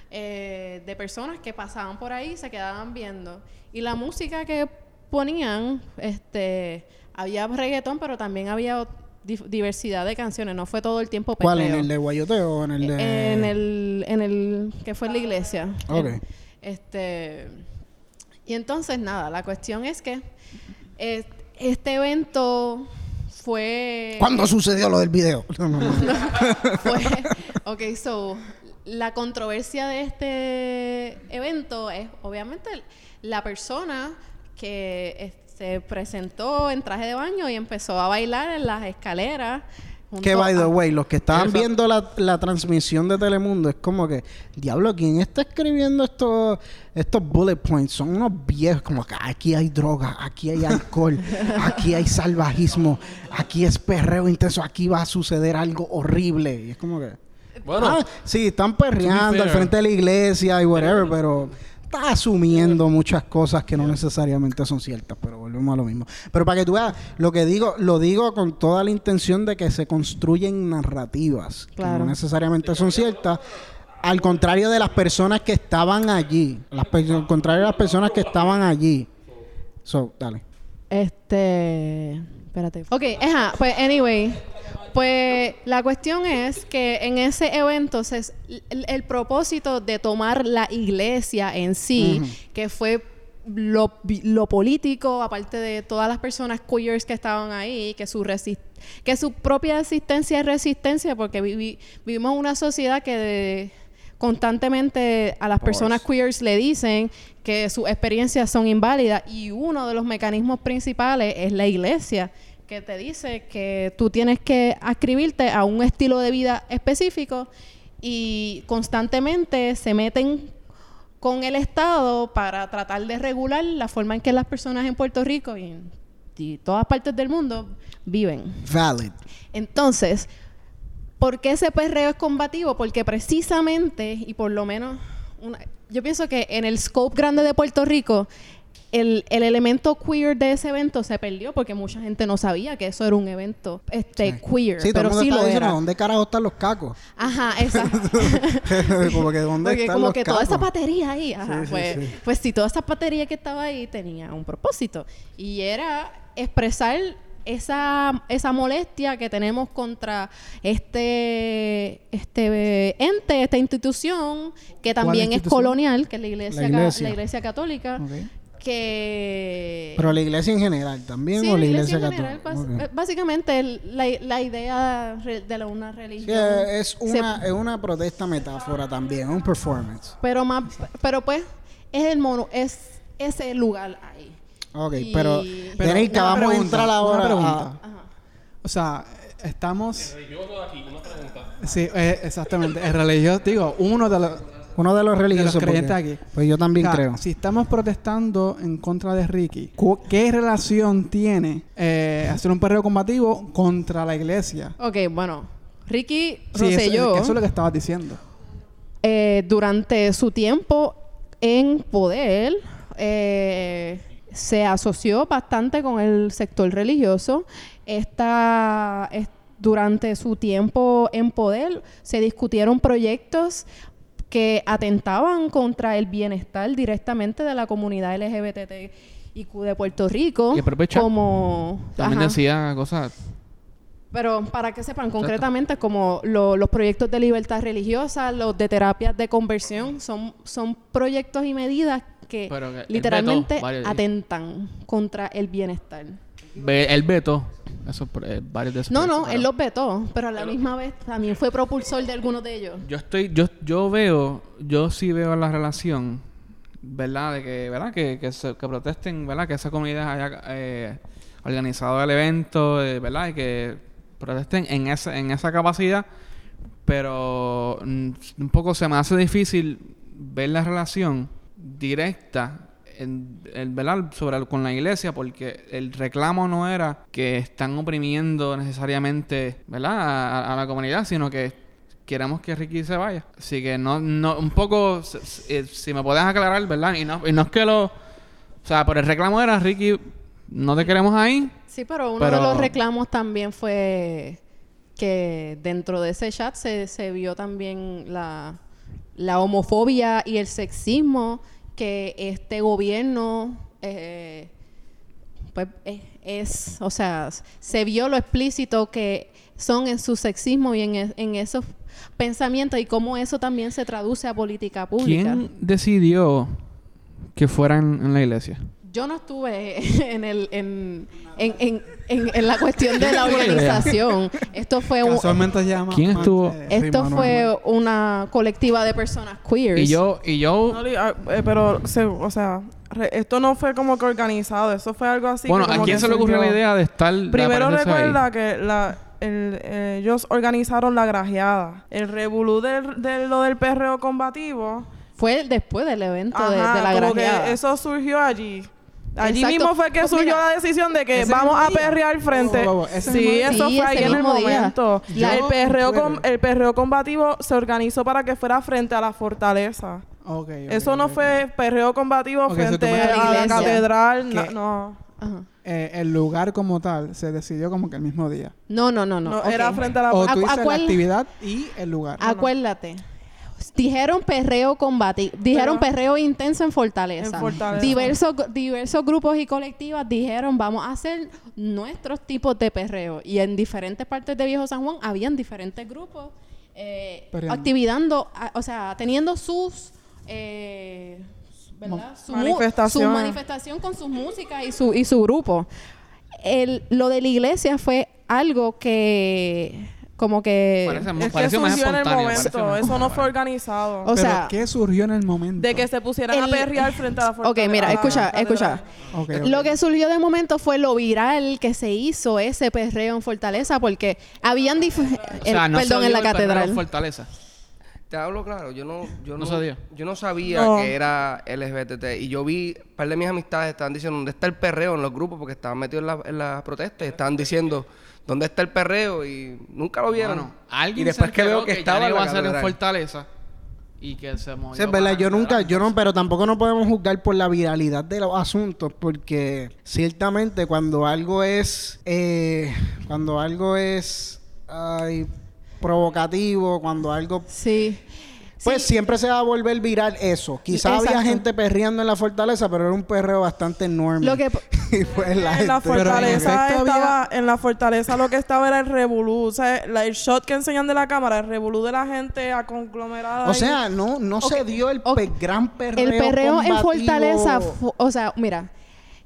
eh, de personas que pasaban por ahí se quedaban viendo. Y la música que ponían, este, había reggaetón, pero también había diversidad de canciones. No fue todo el tiempo ¿Cuál? ¿En perreo. el de Guayoteo o en el de...? En el, en el que fue en la iglesia. Ok. En- este y entonces nada, la cuestión es que eh, este evento fue ¿Cuándo sucedió lo del video? No, no, no. fue ok, so la controversia de este evento es obviamente la persona que se presentó en traje de baño y empezó a bailar en las escaleras. Que by the way, los que estaban viendo la, la transmisión de Telemundo es como que, diablo, ¿quién está escribiendo estos estos bullet points? Son unos viejos, como que aquí hay droga, aquí hay alcohol, aquí hay salvajismo, aquí es perreo intenso, aquí va a suceder algo horrible. Y es como que, Bueno, ah, sí, están perreando al frente de la iglesia y whatever, pero está asumiendo muchas cosas que no necesariamente son ciertas, pero volvemos a lo mismo. Pero para que tú veas, lo que digo, lo digo con toda la intención de que se construyen narrativas que no necesariamente son ciertas. Al contrario de las personas que estaban allí. Las al contrario de las personas que estaban allí. So, dale. Este. Espérate. Ok, ajá, pues, anyway. Pues la cuestión es que en ese evento el, el propósito de tomar la iglesia en sí, que fue lo, político, aparte de todas las personas queers que estaban ahí, que su que su propia existencia es resistencia, porque vivi- vivimos en una sociedad que de- constantemente a las personas queers le dicen que sus experiencias son inválidas y uno de los mecanismos principales es la iglesia que te dice que tú tienes que ascribirte a un estilo de vida específico y constantemente se meten con el Estado para tratar de regular la forma en que las personas en Puerto Rico y en y todas partes del mundo viven. Valid. Entonces, ¿por qué ese perreo es combativo? Porque precisamente, y por lo menos, una- yo pienso que en el scope grande de Puerto Rico, el, el elemento queer de ese evento se perdió porque mucha gente no sabía que eso era un evento este, queer, Sí, todo el pero mundo sí lo diciendo, era. ¿dónde carajo están los cacos? Ajá, exacto. como que ¿dónde Porque están como los que toda esa batería ahí, ajá, Sí, sí, pues, sí. pues sí, toda esa batería que estaba ahí tenía un propósito y era expresar esa, esa molestia que tenemos contra este, este ente, esta institución que también es colonial, que es la iglesia, La ca- iglesia. la iglesia católica, que... Pero la iglesia en general también Sí, o la iglesia, católica. básicamente la, la idea de la, una religión. es se- una, es una protesta metáfora también, un performance. pero más, pero pues es el mono, es ese lugar ahí. Ok, Y- pero, Pero una vamos a entrar una ahora pregunta. a... Ajá. O sea, estamos... Religioso de aquí, una pregunta. Sí, eh, exactamente. El religioso, digo, uno de los... Uno de los religiosos. De los creyentes porque- aquí. Pues yo también O sea, creo. Si estamos protestando en contra de Ricky, ¿qué relación tiene eh, hacer un perreo combativo contra la iglesia? Ok, bueno, Ricky Sí, eso, Rosselló, eso es lo que estabas diciendo. eh, durante su tiempo en poder, eh, se asoció bastante con el sector religioso. Esta, es- durante su tiempo en poder se discutieron proyectos que atentaban contra el bienestar directamente de la comunidad LGBTIQ de Puerto Rico. Y como También ajá. decía cosas. Pero para que sepan, concretamente, como lo- los proyectos de libertad religiosa, los de terapias de conversión, son, son proyectos y medidas que Pero literalmente varios atentan contra el bienestar. Él vetó eso, eh, varios de esos. No, no, él los vetó, pero a la misma vez también fue propulsor de algunos de ellos. Yo estoy, yo, yo veo, yo sí veo la relación, ¿verdad? De que, ¿verdad? Que, que, se- que protesten, ¿verdad? Que esa comunidad haya eh, organizado el evento, eh, ¿verdad? Y que protesten en esa, en esa capacidad, pero mm, un poco se me hace difícil ver la relación directa en, en, ¿verdad? sobre con la iglesia porque el reclamo no era que están oprimiendo necesariamente ¿verdad? A, la comunidad sino que queremos que Ricky se vaya así que no no un poco eh, si me puedes aclarar ¿verdad? y no, y no es que lo o sea por el reclamo era Ricky no te queremos ahí Sí, pero uno Pero- de los reclamos también fue que dentro de ese chat se, se vio también la, la homofobia y el sexismo que este gobierno eh, pues es, es- o sea, se vio lo explícito que son en su sexismo y en, e- en esos pensamientos y cómo eso también se traduce a política pública. ¿quién decidió que fueran en la iglesia? Yo no estuve en el en, en, en, en, en la cuestión de la organización. Esto fue un, llama... ¿Quién estuvo? eh, esto fue una colectiva de personas queers. y yo y yo No, ah, eh, pero, se- o sea, re- esto no fue como que organizado, eso fue algo así. bueno que a como quién que se le ocurrió la idea de estar de Primero ahí? recuerda que la, el- eh, ellos organizaron la grajeada. El revolú del- de, lo del perreo combativo. fue después del evento de, ajá, de la como que grajeada. eso surgió allí. Allí Exacto. mismo fue que Pues surgió mira, la decisión de que vamos a perrear frente. Oh, oh, oh, sí, mismo eso Sí, fue ahí en el momento. La- el, perreo com- el perreo combativo se organizó para que fuera frente a la fortaleza. Eso no fue perreo combativo frente A la catedral. ¿Qué? No. Eh, el lugar como tal se decidió como que el mismo día. No, no, no, no. Era frente a la O tú dices la actividad y el lugar. Acuérdate. Dijeron perreo combati, dijeron Pero- perreo intenso en Fortaleza. En Fortaleza. Diversos, diversos grupos y colectivas dijeron vamos a hacer nuestros tipos de perreo. Y en diferentes partes de Viejo San Juan habían diferentes grupos eh, activando, a- o sea, teniendo sus eh, ¿verdad? Su Manifestaciones. Su manifestación con sus músicas y su, y su grupo. El, lo de la iglesia fue algo que como que... Parece, Es que parece más surgió en el momento. Eso no fue organizado. O Pero sea, ¿qué surgió en el momento? de que se pusieran a el- perrear frente a la Ok, fortaleza. mira, Ah, escucha, escucha. Ok, ok. Lo que surgió de momento fue lo viral que se hizo ese perreo en Fortaleza porque habían dif- O sea, el- no se perdón en la el perreo catedral. en Fortaleza. Te hablo claro, yo no, yo No no, sabía. yo no sabía No. que era LGBT y yo vi, un par de mis amistades estaban diciendo dónde está el perreo en los grupos porque estaban metidos en la, en la protesta y estaban diciendo dónde está el perreo y nunca lo vieron. Bueno, alguien y después se que veo que ya estaba iba a ser en. Fortaleza y que se movió. Sí, es verdad, yo nunca, yo no, pero tampoco no podemos juzgar por la viralidad de los asuntos, porque ciertamente cuando algo es, eh, cuando algo es ay, provocativo, cuando algo, Sí. Pues siempre se va a volver viral eso. Quizá había gente perreando en la fortaleza, pero era un perreo bastante enorme. Lo que y pues la en la gente- fortaleza estaba, había- en la fortaleza lo que estaba era el revolú, o sea, la- el shot que enseñan de la cámara, el revolú de la gente a conglomerada. o sea, no, no se dio el ok. pe- gran perreo. el perreo en. Fortaleza, o sea, mira,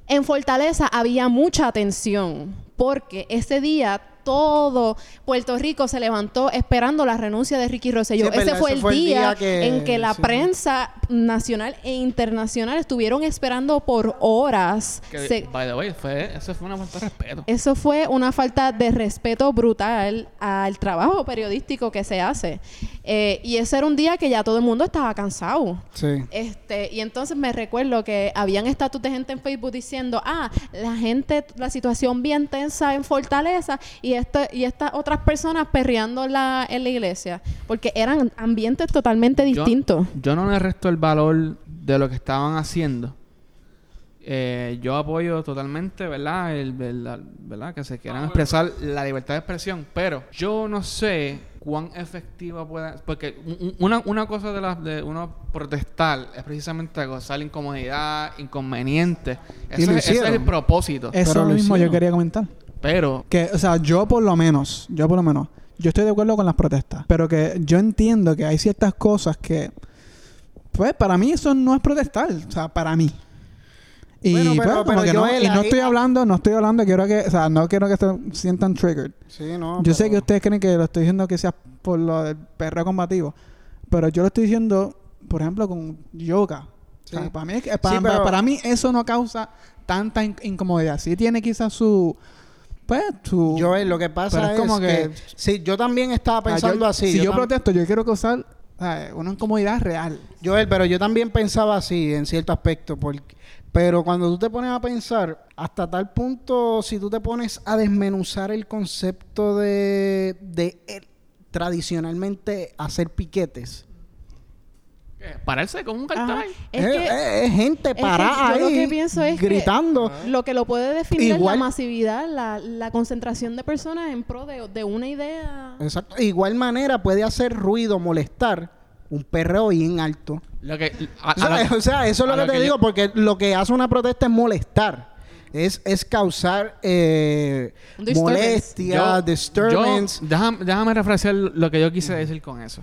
en Fortaleza había mucha atención porque ese día todo Puerto Rico se levantó esperando la renuncia de Ricky Rosselló. Sí, es ese fue ese el fue el día, día que- en que la sí. prensa nacional e internacional estuvieron esperando por horas. Que, Se- by the way, fue, eso fue una falta de respeto. Eso fue una falta de respeto brutal al trabajo periodístico que se hace. Eh, y ese era un día que ya todo el mundo estaba cansado. Sí. Este, y entonces me recuerdo que habían estatus de gente en Facebook diciendo, ah, la gente, la situación bien tensa en Fortaleza y este, y estas otras personas perreando en la, en la iglesia. Porque eran ambientes totalmente Yo- distintos. Yo, no le resto el valor de lo que estaban haciendo. Eh, yo apoyo totalmente, ¿verdad? El, el- ¿verdad? Que se quieran expresar la libertad de expresión. Pero yo no sé cuán efectiva pueda... Porque un- un- una, una cosa de, la, de uno protestar es precisamente causar incomodidad, inconveniente. Ese, ese es el propósito. Eso Pero es lo mismo yo hicieron. quería comentar. Pero Que, o sea, yo por lo menos, yo por lo menos, yo estoy de acuerdo con las protestas, pero que yo entiendo que hay ciertas cosas que, pues, para mí eso no es protestar, o sea, para mí. Y, Bueno, pero- pues, como pero que no, y estoy hablando, no estoy hablando, quiero que, o sea, no quiero que se sientan triggered. Sí, no. Yo sé que ustedes creen que lo estoy diciendo que sea por lo del perreo combativo, pero yo lo estoy diciendo, por ejemplo, con yoga. O sea, Sí. para, mí, para, Sí, pero- para mí eso no causa tanta in- incomodidad. Sí tiene quizás su... Pues su... Joel, lo que pasa es como que... que- Sí, yo también estaba sea, pensando yo- así. Si yo, protesto, yo quiero causar ¿sabes? una incomodidad real. Joel, pero yo también pensaba así en cierto aspecto. Porque, pero cuando tú te pones a pensar, hasta tal punto, si tú te pones a desmenuzar el concepto de, de eh, tradicionalmente hacer piquetes. Eh, pararse con un cartel. Es es, que- es- es gente que parada yo lo ahí que pienso es que- gritando. Lo que lo puede definir es la masividad, la, la concentración de personas en pro de, de una idea. Exacto. Igual manera puede hacer ruido, molestar un perreo bien alto. Lo que, a- a O sea, lo- o sea, eso es lo que te yo- digo, porque lo que hace una protesta es molestar. Es, es causar eh, molestia, Yo- disturbance. yo- déjame, déjame refrescar lo que yo quise decir con eso.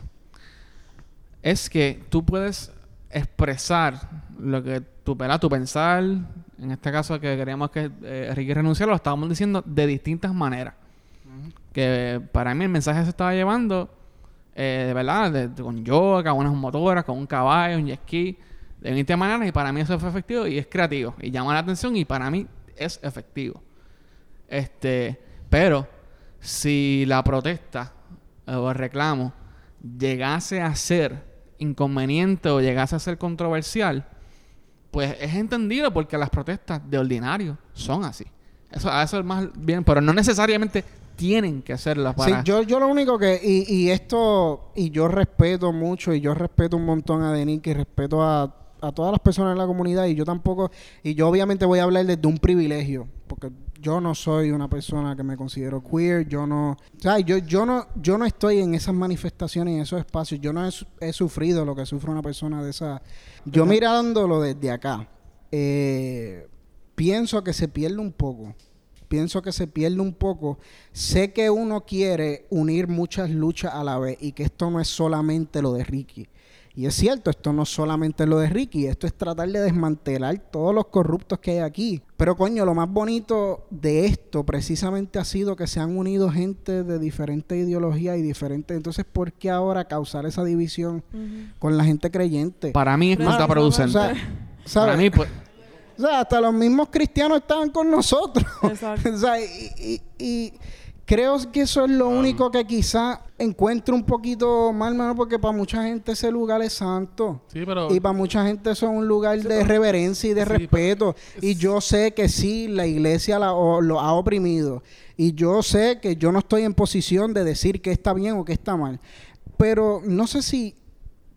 Es que tú puedes expresar lo que tu, ¿verdad? tu pensar, en este caso que queríamos que eh, Ricky renunciara, lo estábamos diciendo de distintas maneras. Que para mí el mensaje se estaba llevando, eh, de verdad, de- de- con yoga, unas motoras, con un caballo, un jet ski, de distintas maneras, y para mí eso fue efectivo y es creativo, y llama la atención, y para mí es efectivo. Este, pero si la protesta eh, o el reclamo llegase a ser inconveniente o llegase a ser controversial, pues es entendido porque las protestas de ordinario son así. Eso, a eso es más bien, pero no necesariamente tienen que hacerlas Sí, para... yo, yo lo único que, y, y esto, y yo respeto mucho, y yo respeto un montón a Denis, y respeto a, a todas las personas en la comunidad, y yo tampoco, y yo obviamente voy a hablar desde un privilegio, porque yo no soy una persona que me considero queer, yo no, o sea, yo, yo no, yo no estoy en esas manifestaciones, en esos espacios, yo no he sufrido lo que sufre una persona de esa, yo mirándolo desde acá, eh, pienso que se pierde un poco pienso que se pierde un poco. Sé que uno quiere unir muchas luchas a la vez y que esto no es solamente lo de Ricky. Y es cierto, esto no solamente es lo de Ricky, esto es tratar de desmantelar todos los corruptos que hay aquí. Pero coño, lo más bonito de esto precisamente ha sido que se han unido gente de diferentes ideologías y diferentes... Entonces, ¿por qué ahora causar esa división con la gente creyente? Para mí es. O contraproducente. sea, ¿sabes? Para mí, pues, O sea, hasta los mismos cristianos estaban con nosotros. Exacto. o sea, y, y- y creo que eso es lo único que quizá encuentro un poquito mal, mano, porque para mucha gente ese lugar es santo. Sí, pero... Y para mucha gente eso es un lugar de reverencia y de Sí, respeto. Y yo sé que sí, la iglesia la- o- lo ha oprimido. Y yo sé que yo no estoy en posición de decir que está bien o que está mal. Pero no sé si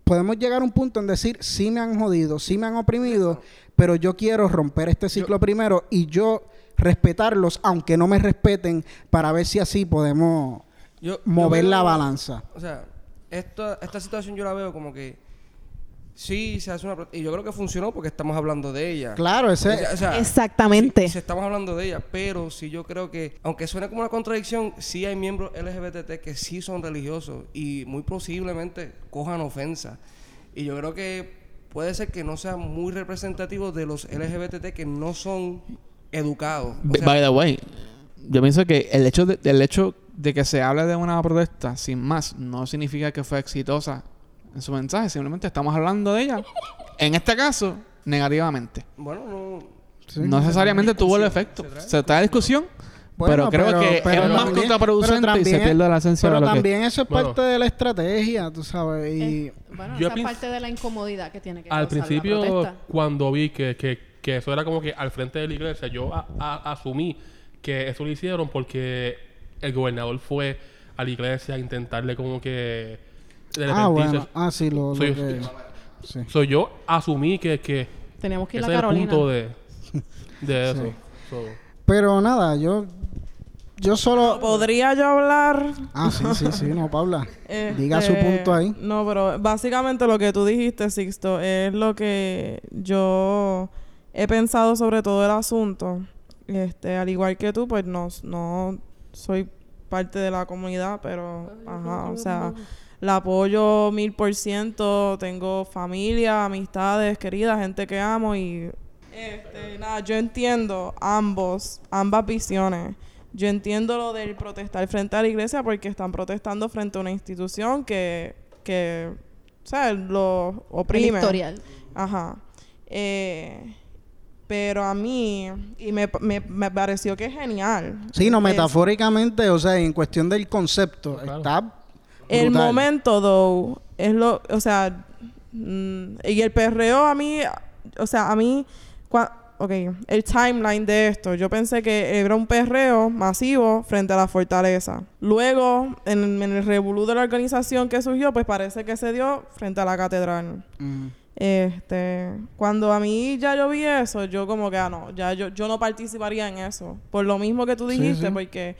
podemos llegar a un punto en decir, sí me han jodido, sí me han oprimido, pero yo quiero romper este ciclo primero y yo respetarlos, aunque no me respeten, para ver si así podemos Yo- yo mover veo- la balanza. O sea, esta, esta situación yo la veo como que sí se hace una... Y yo creo que funcionó porque estamos hablando de ella. Claro, ese... O sea, o sea, Exactamente. sí, sí estamos hablando de ella, pero sí yo creo que, aunque suene como una contradicción, sí hay miembros LGBT que sí son religiosos y muy posiblemente cojan ofensa. Y yo creo que puede ser que no sea muy representativo de los LGBT que no son educados. O sea, by the way, yo pienso que el hecho de, el hecho de que se hable de una protesta sin más no significa que fue exitosa en su mensaje. Simplemente estamos hablando de ella. En este caso, negativamente. bueno, no... Sí. no necesariamente tuvo el efecto. Se está en discusión, Bueno, pero creo pero- que pero es más también- contraproducente y se también- pierde la esencia Pero de lo que... también eso es Bueno. parte de la estrategia, tú sabes. Y Eh, bueno, Yo esa es pienso- parte de la incomodidad que tiene que Al causar principio, cuando vi que, que, que eso era como que al frente de la iglesia, yo a- a- asumí que eso lo hicieron porque el gobernador fue a la iglesia a intentarle como que... de ah, bueno. Ah, sí, lo, lo Soy- que... Sí. So, yo asumí que, que Teníamos que ir ese a es el Carolina. punto de, de eso. Sí. So, Pero nada, yo... Yo solo... ¿Podría yo hablar? Ah, sí, sí, sí. No, Paula. Este, Diga su punto ahí. No, pero básicamente lo que tú dijiste, Sixto, es lo que yo he pensado sobre todo el asunto. Este, al igual que tú, pues no, no soy parte de la comunidad, pero, ajá, o sea, la apoyo mil por ciento. Tengo familia, amistades, queridas, gente que amo y este, nada, yo entiendo ambos, ambas visiones. Yo entiendo lo del protestar frente a la iglesia porque están protestando frente a una institución que, que o sea, lo El oprime. historial. Ajá. Eh, pero a mí, y me, me, me pareció que es genial. Sí, no, Es- metafóricamente, o sea, en cuestión del concepto, Claro. está El momento, though, es lo, o sea, mm, y el perreo a mí, o sea, a mí, cua- ok, el timeline de esto, yo pensé que era un perreo masivo frente a la fortaleza. Luego, en, en el revolú de la organización que surgió, pues parece que se dio frente a la catedral. Mm. Este, cuando a mí ya yo vi eso, yo como que, ah, no, ya yo, yo no participaría en eso. Por lo mismo que tú dijiste, sí. porque,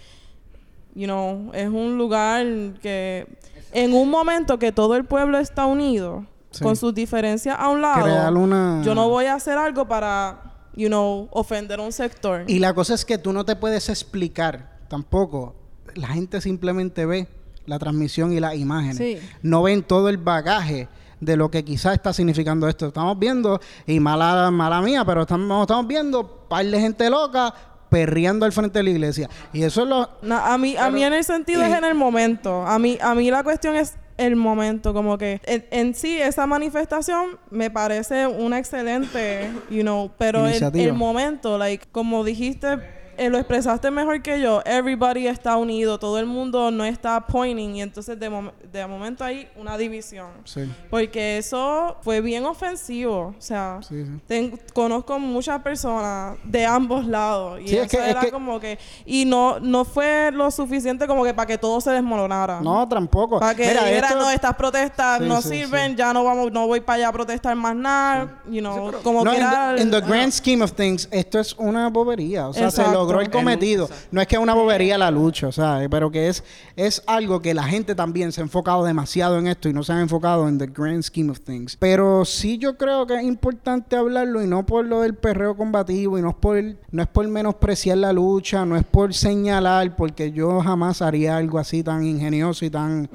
you know, es un lugar que, en un momento que todo el pueblo está unido, Sí. con sus diferencias a un lado, una... yo no voy a hacer algo para, you know, ofender a un sector. Y la cosa es que tú no te puedes explicar tampoco. La gente simplemente ve la transmisión y las imágenes. No ven todo el bagaje de lo que quizás está significando esto. Estamos viendo, y mala, mala mía, pero estamos, estamos viendo par de gente loca perreando al frente de la iglesia. Y eso es lo... A mí, a mí en el sentido es en el momento. A mí, a mí la cuestión es el momento, como que en, en sí esa manifestación me parece una excelente, you know, pero el, el momento, like, como dijiste, eh, lo expresaste mejor que yo, everybody está unido, todo el mundo no está pointing y entonces de, mom- de momento hay una división. Sí, Porque eso fue bien ofensivo, o sea, sí, sí. ten- conozco muchas personas de ambos lados y Sí, es eso que- es era que- como que y no no fue lo suficiente como que para que todo se desmoronara. No, tampoco. Para que Mira, esto- no, estas protestas Sí, no sí, sirven, sí. ya no vamos, no voy para allá a protestar más nada, you know, como no, que in era the, in the el- grand scheme of things, esto es una bobería. O sea, se Exacto. Logró el cometido. No es que es una bobería la lucha, ¿sabes? Pero que es, es algo que la gente también se ha enfocado demasiado en esto y no se han enfocado en the grand scheme of things. Pero sí yo creo que es importante hablarlo y no por lo del perreo combativo y no es por, no es por menospreciar la lucha, no es por señalar, porque yo jamás haría algo así tan ingenioso y tan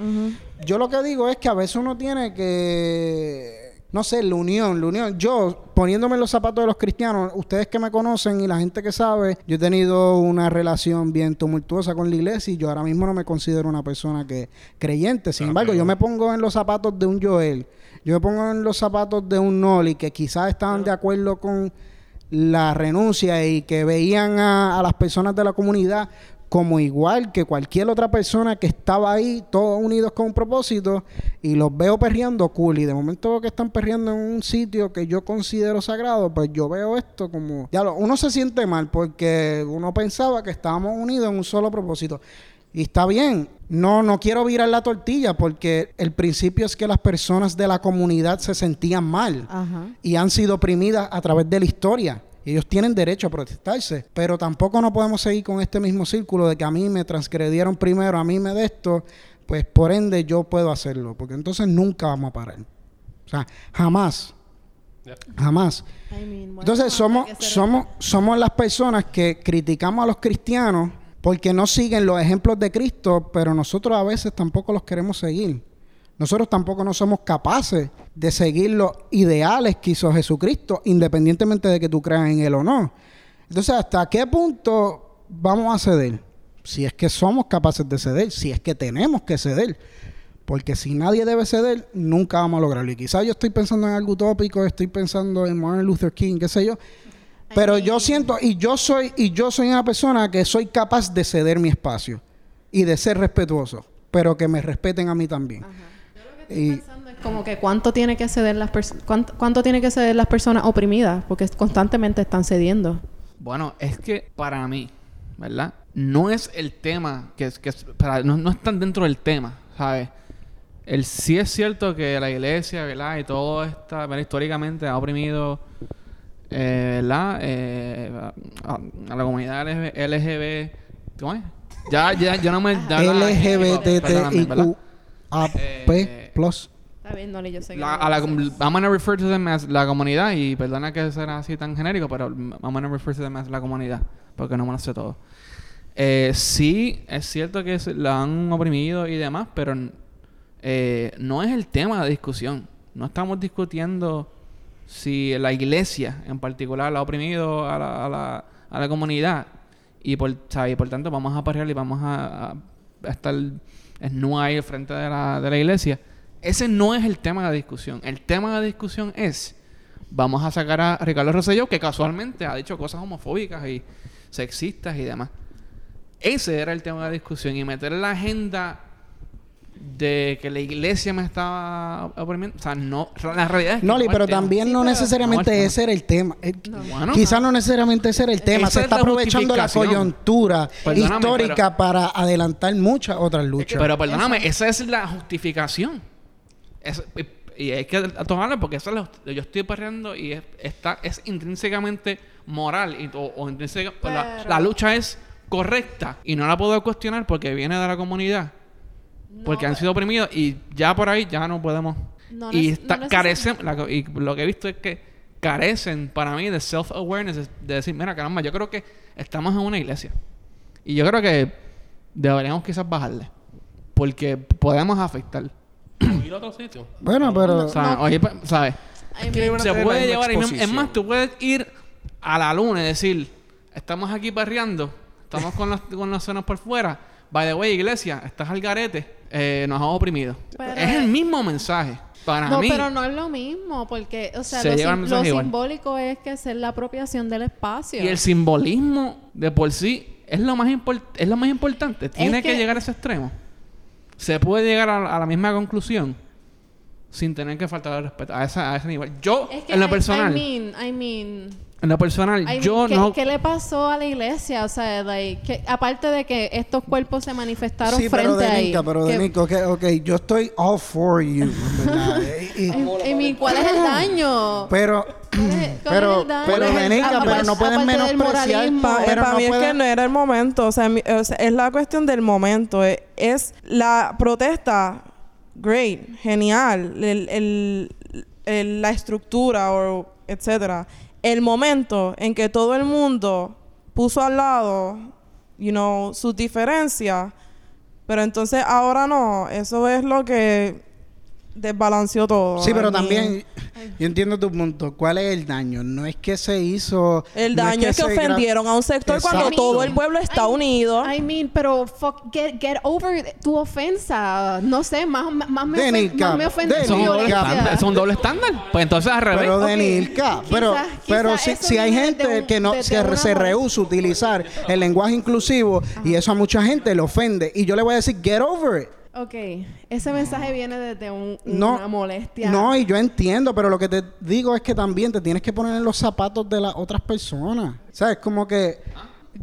yo lo que digo es que a veces uno tiene que, no sé, la unión, la unión. Yo, poniéndome en los zapatos de los cristianos, ustedes que me conocen y la gente que sabe, yo he tenido una relación bien tumultuosa con la iglesia y yo ahora mismo no me considero una persona que creyente. Sin embargo, yo me pongo en los zapatos de un Joel, yo me pongo en los zapatos de un Noli que quizás estaban de acuerdo con la renuncia y que veían a, a las personas de la comunidad como igual que cualquier otra persona que estaba ahí, todos unidos con un propósito, y los veo perreando cool. Y de momento que están perreando en un sitio que yo considero sagrado, pues yo veo esto como. Ya lo- uno se siente mal porque uno pensaba que estábamos unidos en un solo propósito. Y está bien, no, no quiero virar la tortilla porque el principio es que las personas de la comunidad se sentían mal Ajá. y han sido oprimidas a través de la historia. Y Ellos tienen derecho a protestarse, pero tampoco no podemos seguir con este mismo círculo de que a mí me transgredieron primero, a mí me de esto, pues por ende yo puedo hacerlo, porque entonces nunca vamos a parar. O sea, jamás, jamás. Entonces somos, somos, somos las personas que criticamos a los cristianos porque no siguen los ejemplos de Cristo, pero nosotros a veces tampoco los queremos seguir. Nosotros tampoco no somos capaces de seguir los ideales que hizo Jesucristo, independientemente de que tú creas en Él o no. Entonces, ¿hasta qué punto vamos a ceder? Si es que somos capaces de ceder, si es que tenemos que ceder. Porque si nadie debe ceder, nunca vamos a lograrlo. Y quizás yo estoy pensando en algo utópico, estoy pensando en Martin Luther King, qué sé yo. Pero yo siento, y yo soy, y yo soy una persona que soy capaz de ceder mi espacio y de ser respetuoso, pero que me respeten a mí también. Y pensando es como que cuánto tiene que ceder las pers- cuánto, cuánto tiene que ceder las personas oprimidas porque constantemente están cediendo Bueno, es que para mí, ¿verdad? No es el tema que es que es- para, no, no están dentro del tema, ¿sabes? El sí es cierto que la iglesia, ¿verdad? Y todo está, ¿verdad? históricamente ha oprimido, eh, ¿verdad? Eh, a, a la comunidad LGB, LGB ¿cómo es? Ya, ya, yo no me... ya- perdóname, LGBTIQAP Eh, plus. está bien Noli yo sé que La, no a la. I'm gonna refer to them as la comunidad y perdona que sea así tan genérico, pero I'm gonna refer to them as la comunidad porque no me lo sé todo. Eh, sí, es cierto que se- la han oprimido y demás, pero eh, no es el tema de discusión. No estamos discutiendo si la iglesia en particular la ha oprimido a la, a la, a la comunidad y por, ¿sabes? y por tanto vamos a parear y vamos a, a- a estar no ahí al frente de la, de la iglesia. Ese no es el tema de discusión. El tema de discusión es vamos a sacar a Ricardo Rosselló que casualmente ha dicho cosas homofóbicas y sexistas y demás. Ese era el tema de discusión y meter la agenda de que la iglesia me estaba oprimiendo, o sea, no, la realidad es que Noli, no pero también Sí, no pero- necesariamente No ese era el tema. Eh, Bueno, Quizás no necesariamente ese era el tema. Esa Se es está la aprovechando la coyuntura Perdóname, histórica para adelantar muchas otras luchas. Pero perdóname, esa es la justificación. Es- y, hay que tomarla porque eso es la justi- yo estoy perreando y es, está, es intrínsecamente moral y, o, o intrínseca- la lucha es correcta y no la puedo cuestionar porque viene de la comunidad. Porque han sido oprimidos y ya por ahí ya no podemos. No y está- no carecen, la y lo que he visto es que carecen para mí de self-awareness, de, de decir, mira, caramba, yo creo que estamos en una iglesia. Y yo creo que deberíamos quizás bajarle. Porque podemos afectar. ir a otro sitio. Bueno, pero... O sea, oye, pues, ¿sabes? I mean, una Se puede llevar, es más, tú puedes ir a la luna y decir, estamos aquí perreando, estamos con los, con los senos por fuera, by the way, iglesia, estás al garete, eh, nos has oprimido. Pero- es el mismo mensaje. Para no, mí, pero no es lo mismo, porque, o sea, Se lo, el sim- simbólico es que es la apropiación del espacio. y el simbolismo de por sí es lo más, es lo más importante. Tiene que... que- llegar a ese extremo. Se puede llegar a, a la misma conclusión sin tener que faltar al respeto a, esa- a ese nivel. Yo, Es que en lo I- personal, I mean, I mean, en lo personal, I mean, yo ¿qué, no... ¿qué le pasó a la iglesia? O sea, like, que- aparte de que estos cuerpos se manifestaron Sí, pero frente de ahí. Nica, pero de que- Nica, ok, ok, yo estoy all for you, en verdad. Y- y- I mean, ¿cuál es el daño? pero, ¿Cuál es- cuál es pero, pero ¿Cuál es de Nica, pero no pueden menospreciar. Pa- eh, pero para no mí es que no era el momento. O sea, mi- o sea, es la cuestión del momento. Es, es la protesta, great, genial. El, el- el- la estructura, o etcétera. El momento en que todo el mundo puso al lado, you know, sus diferencias, Pero entonces ahora no. Eso es lo que desbalanceó todo. Sí, pero I mean, también yo entiendo tu punto. ¿Cuál es el daño? No es que se hizo. El no daño es que, ofendieron a un sector cuando todo el pueblo está I- unido. I mean, pero fuck, get, get over tu ofensa. No sé, más, más, me, ofen- más me Es un doble estándar. Doble estándar. Pues entonces al revés. Pero Ok. de Nilka, pero, pero si, si hay gente un- que no de- se, de rehúsa a utilizar el lenguaje inclusivo y eso a mucha gente le ofende y yo le voy a decir get over it. Ok, ese mensaje viene desde un, No, una molestia. no, y yo entiendo, pero lo que te digo es que también te tienes que poner en los zapatos de las otras personas. ¿Sabes? Como que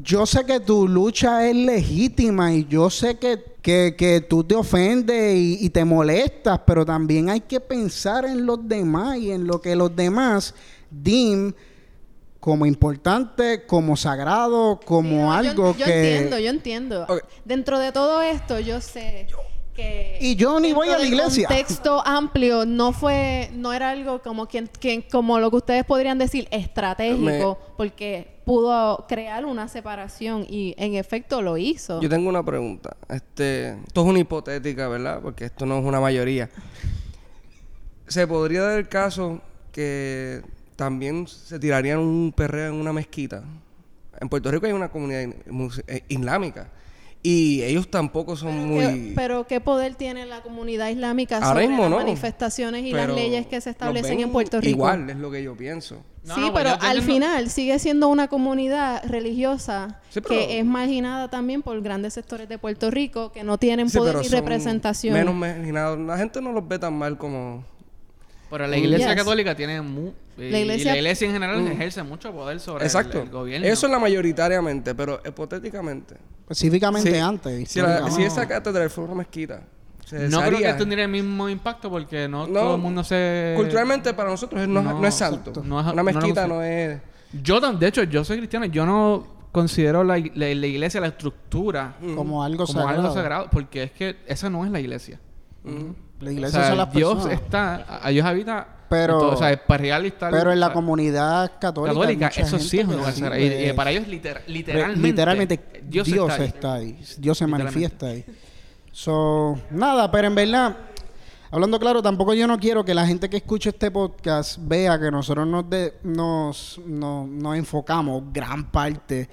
yo sé que tu lucha es legítima y yo sé que, que, que tú te ofendes y, y te molestas, pero también hay que pensar en los demás y en lo que los demás dim como importante, como sagrado, como Sí, no, yo- algo yo, que... entiendo, yo entiendo. Dentro de todo esto, yo sé que... Y yo ni voy a la iglesia. contexto amplio no fue... No era algo como, quien, quien- como lo que ustedes podrían decir estratégico, porque pudo crear una separación y en efecto lo hizo. Yo tengo una pregunta. Este, esto es una hipotética, ¿verdad? Porque esto no es una mayoría. ¿Se podría dar el caso que también se tirarían un perreo en una mezquita? En Puerto Rico hay una comunidad eh, islámica y ellos tampoco son Pero muy... ¿qué, pero ¿qué poder tiene la comunidad islámica Ahora sobre mismo las no. manifestaciones y Pero las leyes que se establecen en Puerto Rico? Igual, es lo que yo pienso. No, sí, no, pues pero al final sigue siendo una comunidad religiosa Sí, pero- que es marginada también por grandes sectores de Puerto Rico que no tienen Sí, poder son representación. Menos marginados. La gente no los ve tan mal como... Pero la iglesia Yes. católica tiene mu y- La iglesia- y la iglesia en general Mm. ejerce mucho poder sobre el- Exacto. el, gobierno. Eso es la mayoritariamente, pero hipotéticamente. Específicamente Sí. antes. Si, la- si esa cátedra fuera una mezquita, se No creo que tendría el mismo impacto porque no, No, todo el mundo se... Culturalmente para nosotros no, no, no es santo. exacto. No es- una mezquita no es... Yo, de hecho, yo soy cristiano. Yo no considero la, la- la iglesia, la estructura, como algo como sagrado. algo sagrado. Porque es que esa no es la iglesia. La O iglesia sea, son las Dios personas. está... a- Dios habita... Pero- todo, o sea, para real estar... Pero en la o comunidad católica. católica, eso sí es un que lugar sí, sagrado. Y, y para ellos liter- literalmente, literalmente Dios, Dios, está ahí. está ahí. Dios se manifiesta ahí. So, nada, pero en verdad, hablando claro, tampoco yo no quiero que la gente que escuche este podcast vea que nosotros nos, de- nos, nos, nos enfocamos gran parte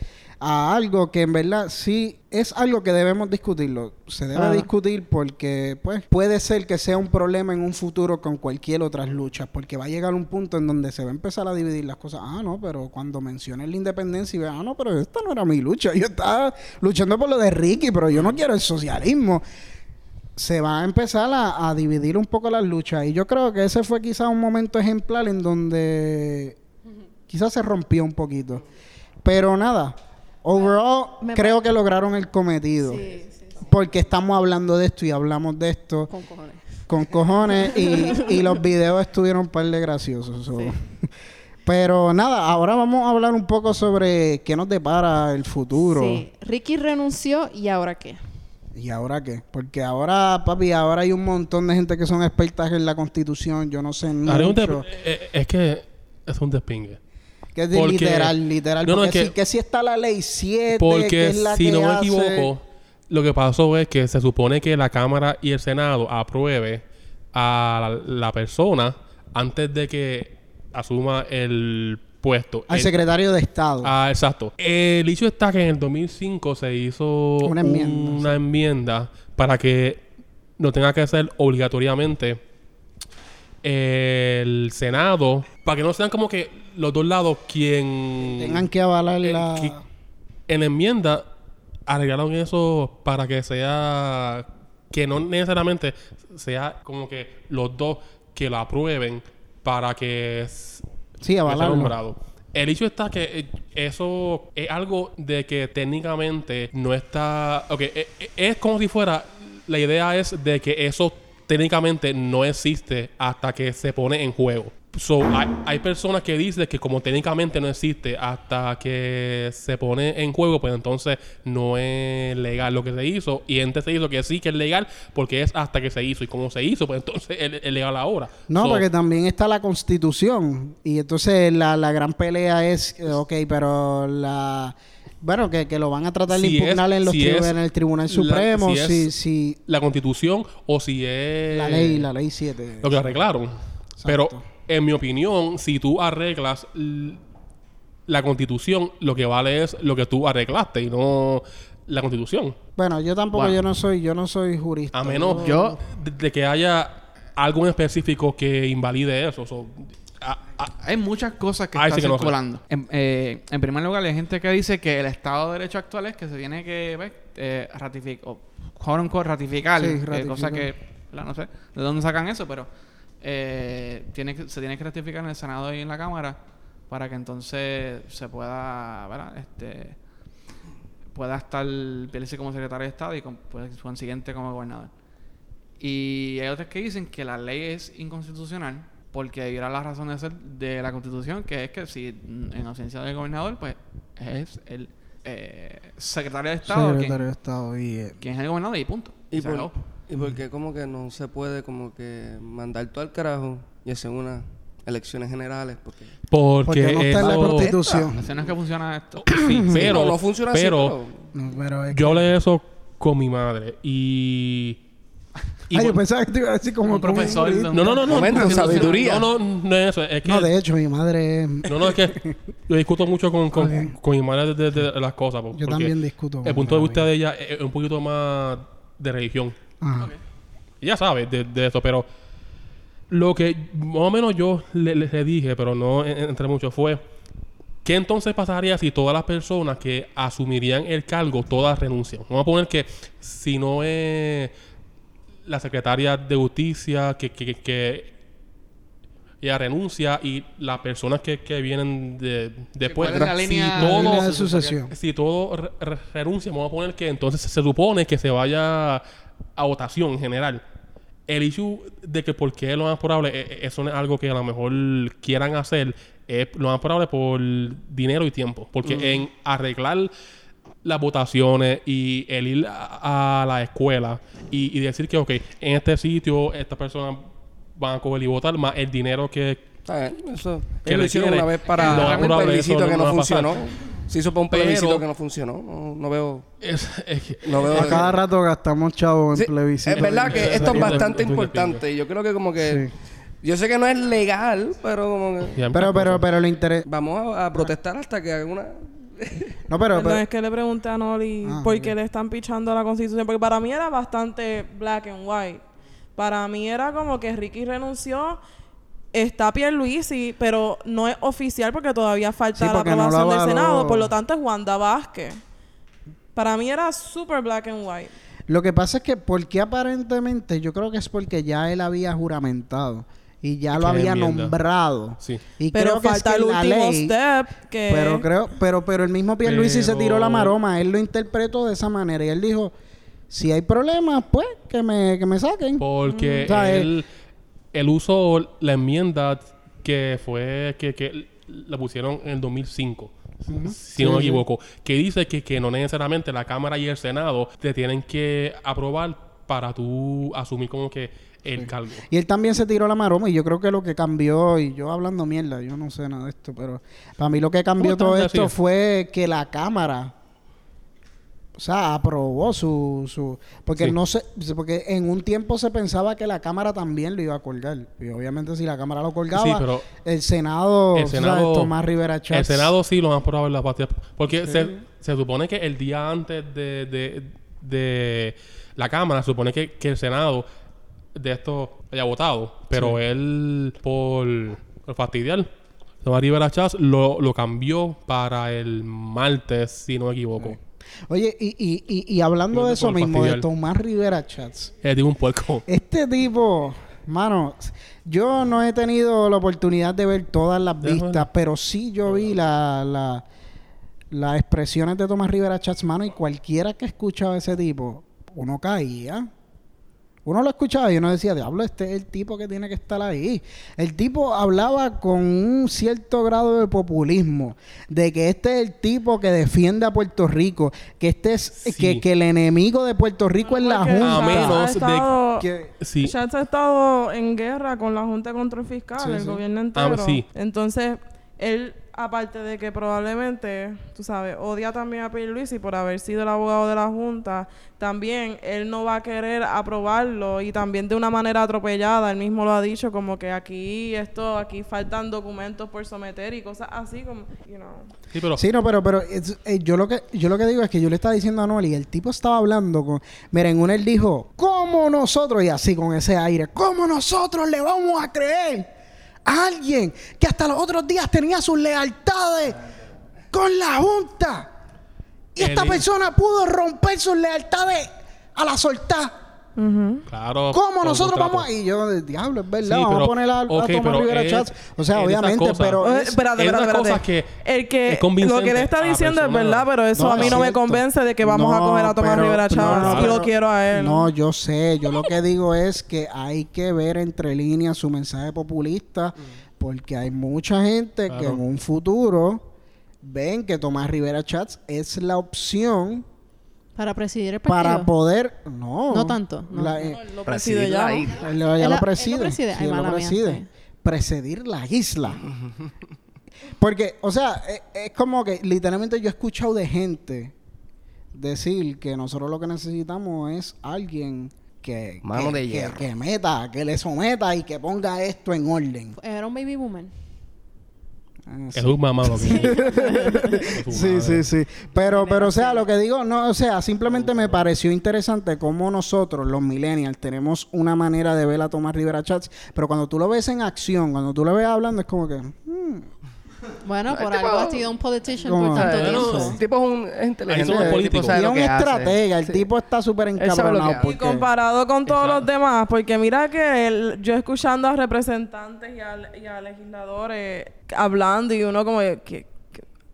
a algo que en verdad sí es algo que debemos discutirlo. Se debe discutir porque pues puede ser que sea un problema en un futuro con cualquier otra lucha, porque va a llegar un punto en donde se va a empezar a dividir las cosas. Ah, no, pero cuando menciones la independencia y veas, ah, no, pero esta no era mi lucha. Yo estaba luchando por lo de Ricky, pero yo no quiero el socialismo. Se va a empezar a, a dividir un poco las luchas. Y yo creo que ese fue quizás un momento ejemplar en donde quizás se rompió un poquito. Pero nada, overall Me creo que lograron el cometido. Sí, sí, sí. Porque estamos hablando de esto y hablamos de esto Con cojones. con cojones y, y los videos estuvieron un par de graciosos. so. Pero nada, ahora vamos a hablar un poco sobre qué nos depara el futuro. Sí. Ricky renunció y ahora qué. ¿Y ahora qué? Porque ahora, papi, ahora hay un montón de gente que son expertas en la constitución. Yo no sé mucho. de- eh, es que es un despingue. Que es de porque- literal, literal. No, no, porque es si, que- que si está la ley 7, que Porque es la si que no me hace- equivoco, lo que pasó es que se supone que la Cámara y el Senado apruebe a la, la persona antes de que asuma el puesto. Al El- secretario de Estado. Ah, exacto. El hecho está que en el 2005 se hizo Una enmienda, una enmienda para que no tenga que ser obligatoriamente el Senado, para que no sean como que los dos lados quien Tengan que avalar el la... que- en enmienda arreglaron eso para que sea que no necesariamente sea como que los dos que lo aprueben para que Sí, avalarlo. nombrado. El hecho está que eh, eso es algo de que técnicamente no está... Ok, eh, eh, es como si fuera... La idea es de que eso técnicamente no existe hasta que se pone en juego. So, hay, hay personas que dicen que como técnicamente no existe hasta que se pone en juego, pues entonces no es legal lo que se hizo. Y antes se hizo que sí que es legal porque es hasta que se hizo. Y como se hizo, pues entonces es, es legal ahora. No, So, porque también está la constitución. Y entonces la, la gran pelea es, eh, ok, pero la Bueno, que, que lo van a tratar de Si impugnar en, los si tribu- es en el Tribunal la- Supremo, si es- si, si La constitución o si es... la ley, la ley 7. Lo que arreglaron. Pero, en mi opinión, si tú arreglas la constitución, lo que vale es lo que tú arreglaste y no la constitución. Bueno, yo tampoco, Bueno. yo no soy, yo no soy jurista. A menos Yo- de, de que haya algo en específico que invalide eso. So, a- a- Hay muchas cosas que están sí que no sé. circulando. En, eh, en primer lugar, hay gente que dice que el Estado de Derecho actual es que se tiene que eh, ratificar, o unquote, ratificar, Sí, eh, cosa que, no sé de dónde sacan eso, pero eh, tiene que, se tiene que ratificar en el Senado y en la Cámara para que entonces se pueda, ¿verdad? Este, pueda estar Pierluisi como secretario de Estado y con, pues, consiguiente como gobernador. Y hay otros que dicen que la ley es inconstitucional porque dirá la razón de ser de la constitución, que es que si en ausencia del gobernador, pues es el eh, secretario de Estado quien, Secretario de Estado y... eh, quien es el gobernador y punto. ¿Y Se por, acabó. ¿Y por qué como que no se puede como que mandar todo al carajo y hacer unas elecciones generales? Porque porque Porque no está en la constitución. Así no es que funciona esto. Sí, pero, no, no funciona pero así, No, pero es yo que- hablé eso con mi madre y... y Ay, yo pensaba que te iba a decir como Un profesor, no, no, no, no. Momento, no, sabiduría. No, no, no es eso. Es que No, de hecho, mi madre... es- No, no, es que yo discuto mucho con, con, Ok. con mi madre de, de- de las cosas. Yo también discuto El punto de vista de ella es un poquito más de religión. Ajá. Ella sabe de, de eso, pero lo que más o menos yo le, le- le dije, pero no en- entre mucho, fue ¿qué entonces pasaría si todas las personas que asumirían el cargo, todas renuncian? Vamos a poner que si no es la secretaria de justicia que, que, que- que ella renuncia y las personas que, que vienen de, después, ¿Cuál es la si línea- todo- La línea de sucesión. si todo re- re- renuncia, vamos a poner que entonces se supone que se vaya a votación en general. El issue de que por qué lo más probable, eh, eh, eso no es algo que a lo mejor quieran hacer, es lo más probable por dinero y tiempo. Porque en arreglar las votaciones y el ir a, a la escuela y, y decir que, ok, en este sitio estas personas van a coger y votar, más el dinero que Eso. Lo le hicieron quiere. una vez para un plebiscito que no funcionó. Se hizo para un Pero- plebiscito que no funcionó. No, no veo... es, es que- No veo A cada rato gastamos chavos en Sí, plebiscito. Es verdad que esto es bastante importante. Y yo creo que como que... Sí. Yo sé que no es legal, pero como que... ya Pero, pero, pero lo interesa... Vamos a, a protestar hasta que hagan una... No, pero... Pero- es que le pregunté a Noli Ah, por qué le están pichando a la constitución. Porque para mí era bastante black and white. Para mí era como que Ricky renunció. Está Pierluisi, pero no es oficial porque todavía falta Sí, la no aprobación del. Senado. Por lo tanto, es Wanda Vázquez. Para mí era súper black and white. Lo que pasa es que, porque aparentemente, yo creo que es porque ya él había juramentado y ya Y lo había enmienda. nombrado. Sí. Y Pero creo que falta es que el la último ley, step que... Pero creo, pero, pero el mismo Pierluisi se tiró la Pero- maroma, él lo interpretó de esa manera y él dijo, si hay problemas, pues que me, que me saquen. Porque Mm. O sea, él, él usó la enmienda que fue que, que la pusieron en el 2005. Si no me sí. equivoco. Que dice que, que no necesariamente la Cámara y el Senado te tienen que aprobar para tú asumir como que el cargo. Y él también se tiró la maroma y yo creo que lo que cambió, y yo hablando mierda, yo no sé nada de esto, pero para mí lo que cambió ¿Cómo todo esto fue que la Cámara, o sea, aprobó su... su porque Sí. no sé, porque en un tiempo se pensaba que la Cámara también lo iba a colgar. Y obviamente si la Cámara lo colgaba, Sí, pero el Senado, el o sea, Senado- Tomás Rivera Chávez. El Senado sí lo más probable la patria. Porque se, se supone que el día antes de, de, de la Cámara, se supone que, que el Senado de esto haya votado. Pero él, por, por fastidiar, Tomás Rivera Chávez lo, lo cambió para el martes, si no me equivoco. Oye, y, y, y, y hablando de eso mismo, de. Tomás Rivera Chats. Es digo un puerco. Este tipo, mano, yo no he tenido la oportunidad de ver todas las Déjame vistas, pero sí yo vi la, la- las expresiones de Tomás Rivera Chats, mano, y cualquiera que escuchaba a ese tipo, uno caía. Uno lo escuchaba y uno decía, diablo, este es el tipo que tiene que estar ahí. El tipo hablaba con un cierto grado de populismo, de que este es el tipo que defiende a Puerto Rico, que este es Sí. que, que el enemigo de Puerto Rico es la Junta. A menos ha de estado- que- Sí. Schatz ha estado en guerra con la Junta de Control Fiscal, Sí, el sí. gobierno Ah, entero. sí. Entonces, él aparte de que probablemente, tú sabes, odia también a Pierluisi por haber sido el abogado de la Junta, también él no va a querer aprobarlo y también de una manera atropellada, él mismo lo ha dicho, como que aquí esto, aquí faltan documentos por someter y cosas así, como, you know. Sí, pero Sí, no, pero, pero es- eh, yo, lo que, yo lo que digo es que yo le estaba diciendo a Noel y el tipo estaba hablando con... Miren, uno él dijo, ¿cómo nosotros? Y así con ese aire, ¿cómo nosotros le vamos a creer alguien que hasta los otros días tenía sus lealtades con la Junta? Y esta persona pudo romper sus lealtades a la soltar. claro. ¿Cómo nosotros vamos? Y yo, de diablo, es verdad, Sí, vamos pero- a poner a, a ok, Tomás Rivera es- Chats. O sea, obviamente, cosas. pero... Eh, es- espérate, una espérate, cosa espérate. que el que es lo que él está a diciendo es verdad, pero eso No, a mí es no me convence de que vamos a coger a Tomás pero- Rivera no, Chávez no, y lo pero- quiero a él. No, yo sé. Yo lo que digo es que hay que ver entre líneas su mensaje populista porque hay mucha gente que en un futuro ven que Tomás Rivera Chats es la opción Para presidir el partido. para poder... No. No tanto, no. La- eh, Lo preside Presidir ya. la ¿no? isla. él, ya Él lo la- él preside. lo preside. Sí, Ay, él lo mala mía, preside. sí. Presidir la isla. Porque, o sea, es, es como que literalmente yo he escuchado de gente decir que nosotros lo que necesitamos es alguien que, Mano que, de que- que meta, que le someta y que ponga esto en orden. Era un baby boomer. Ah, Es un mamá lo que es. Sí, sí, sí. Pero, pero, o sea, lo que digo, no, o sea, simplemente me pareció interesante cómo nosotros, los millennials, tenemos una manera de ver a Tomás Rivera Chats, pero cuando tú lo ves en acción, cuando tú lo ves hablando, es como que, hmm, Bueno, por Este algo ha sido un politician por tanto tiempo. El tipo es un es inteligente. somos el tipo políticos. lo un estratega, el Sí. tipo está súper encabronado. Y comparado con todos Exacto. los demás, porque mira que el- yo escuchando a representantes y a, y a legisladores hablando y uno como que,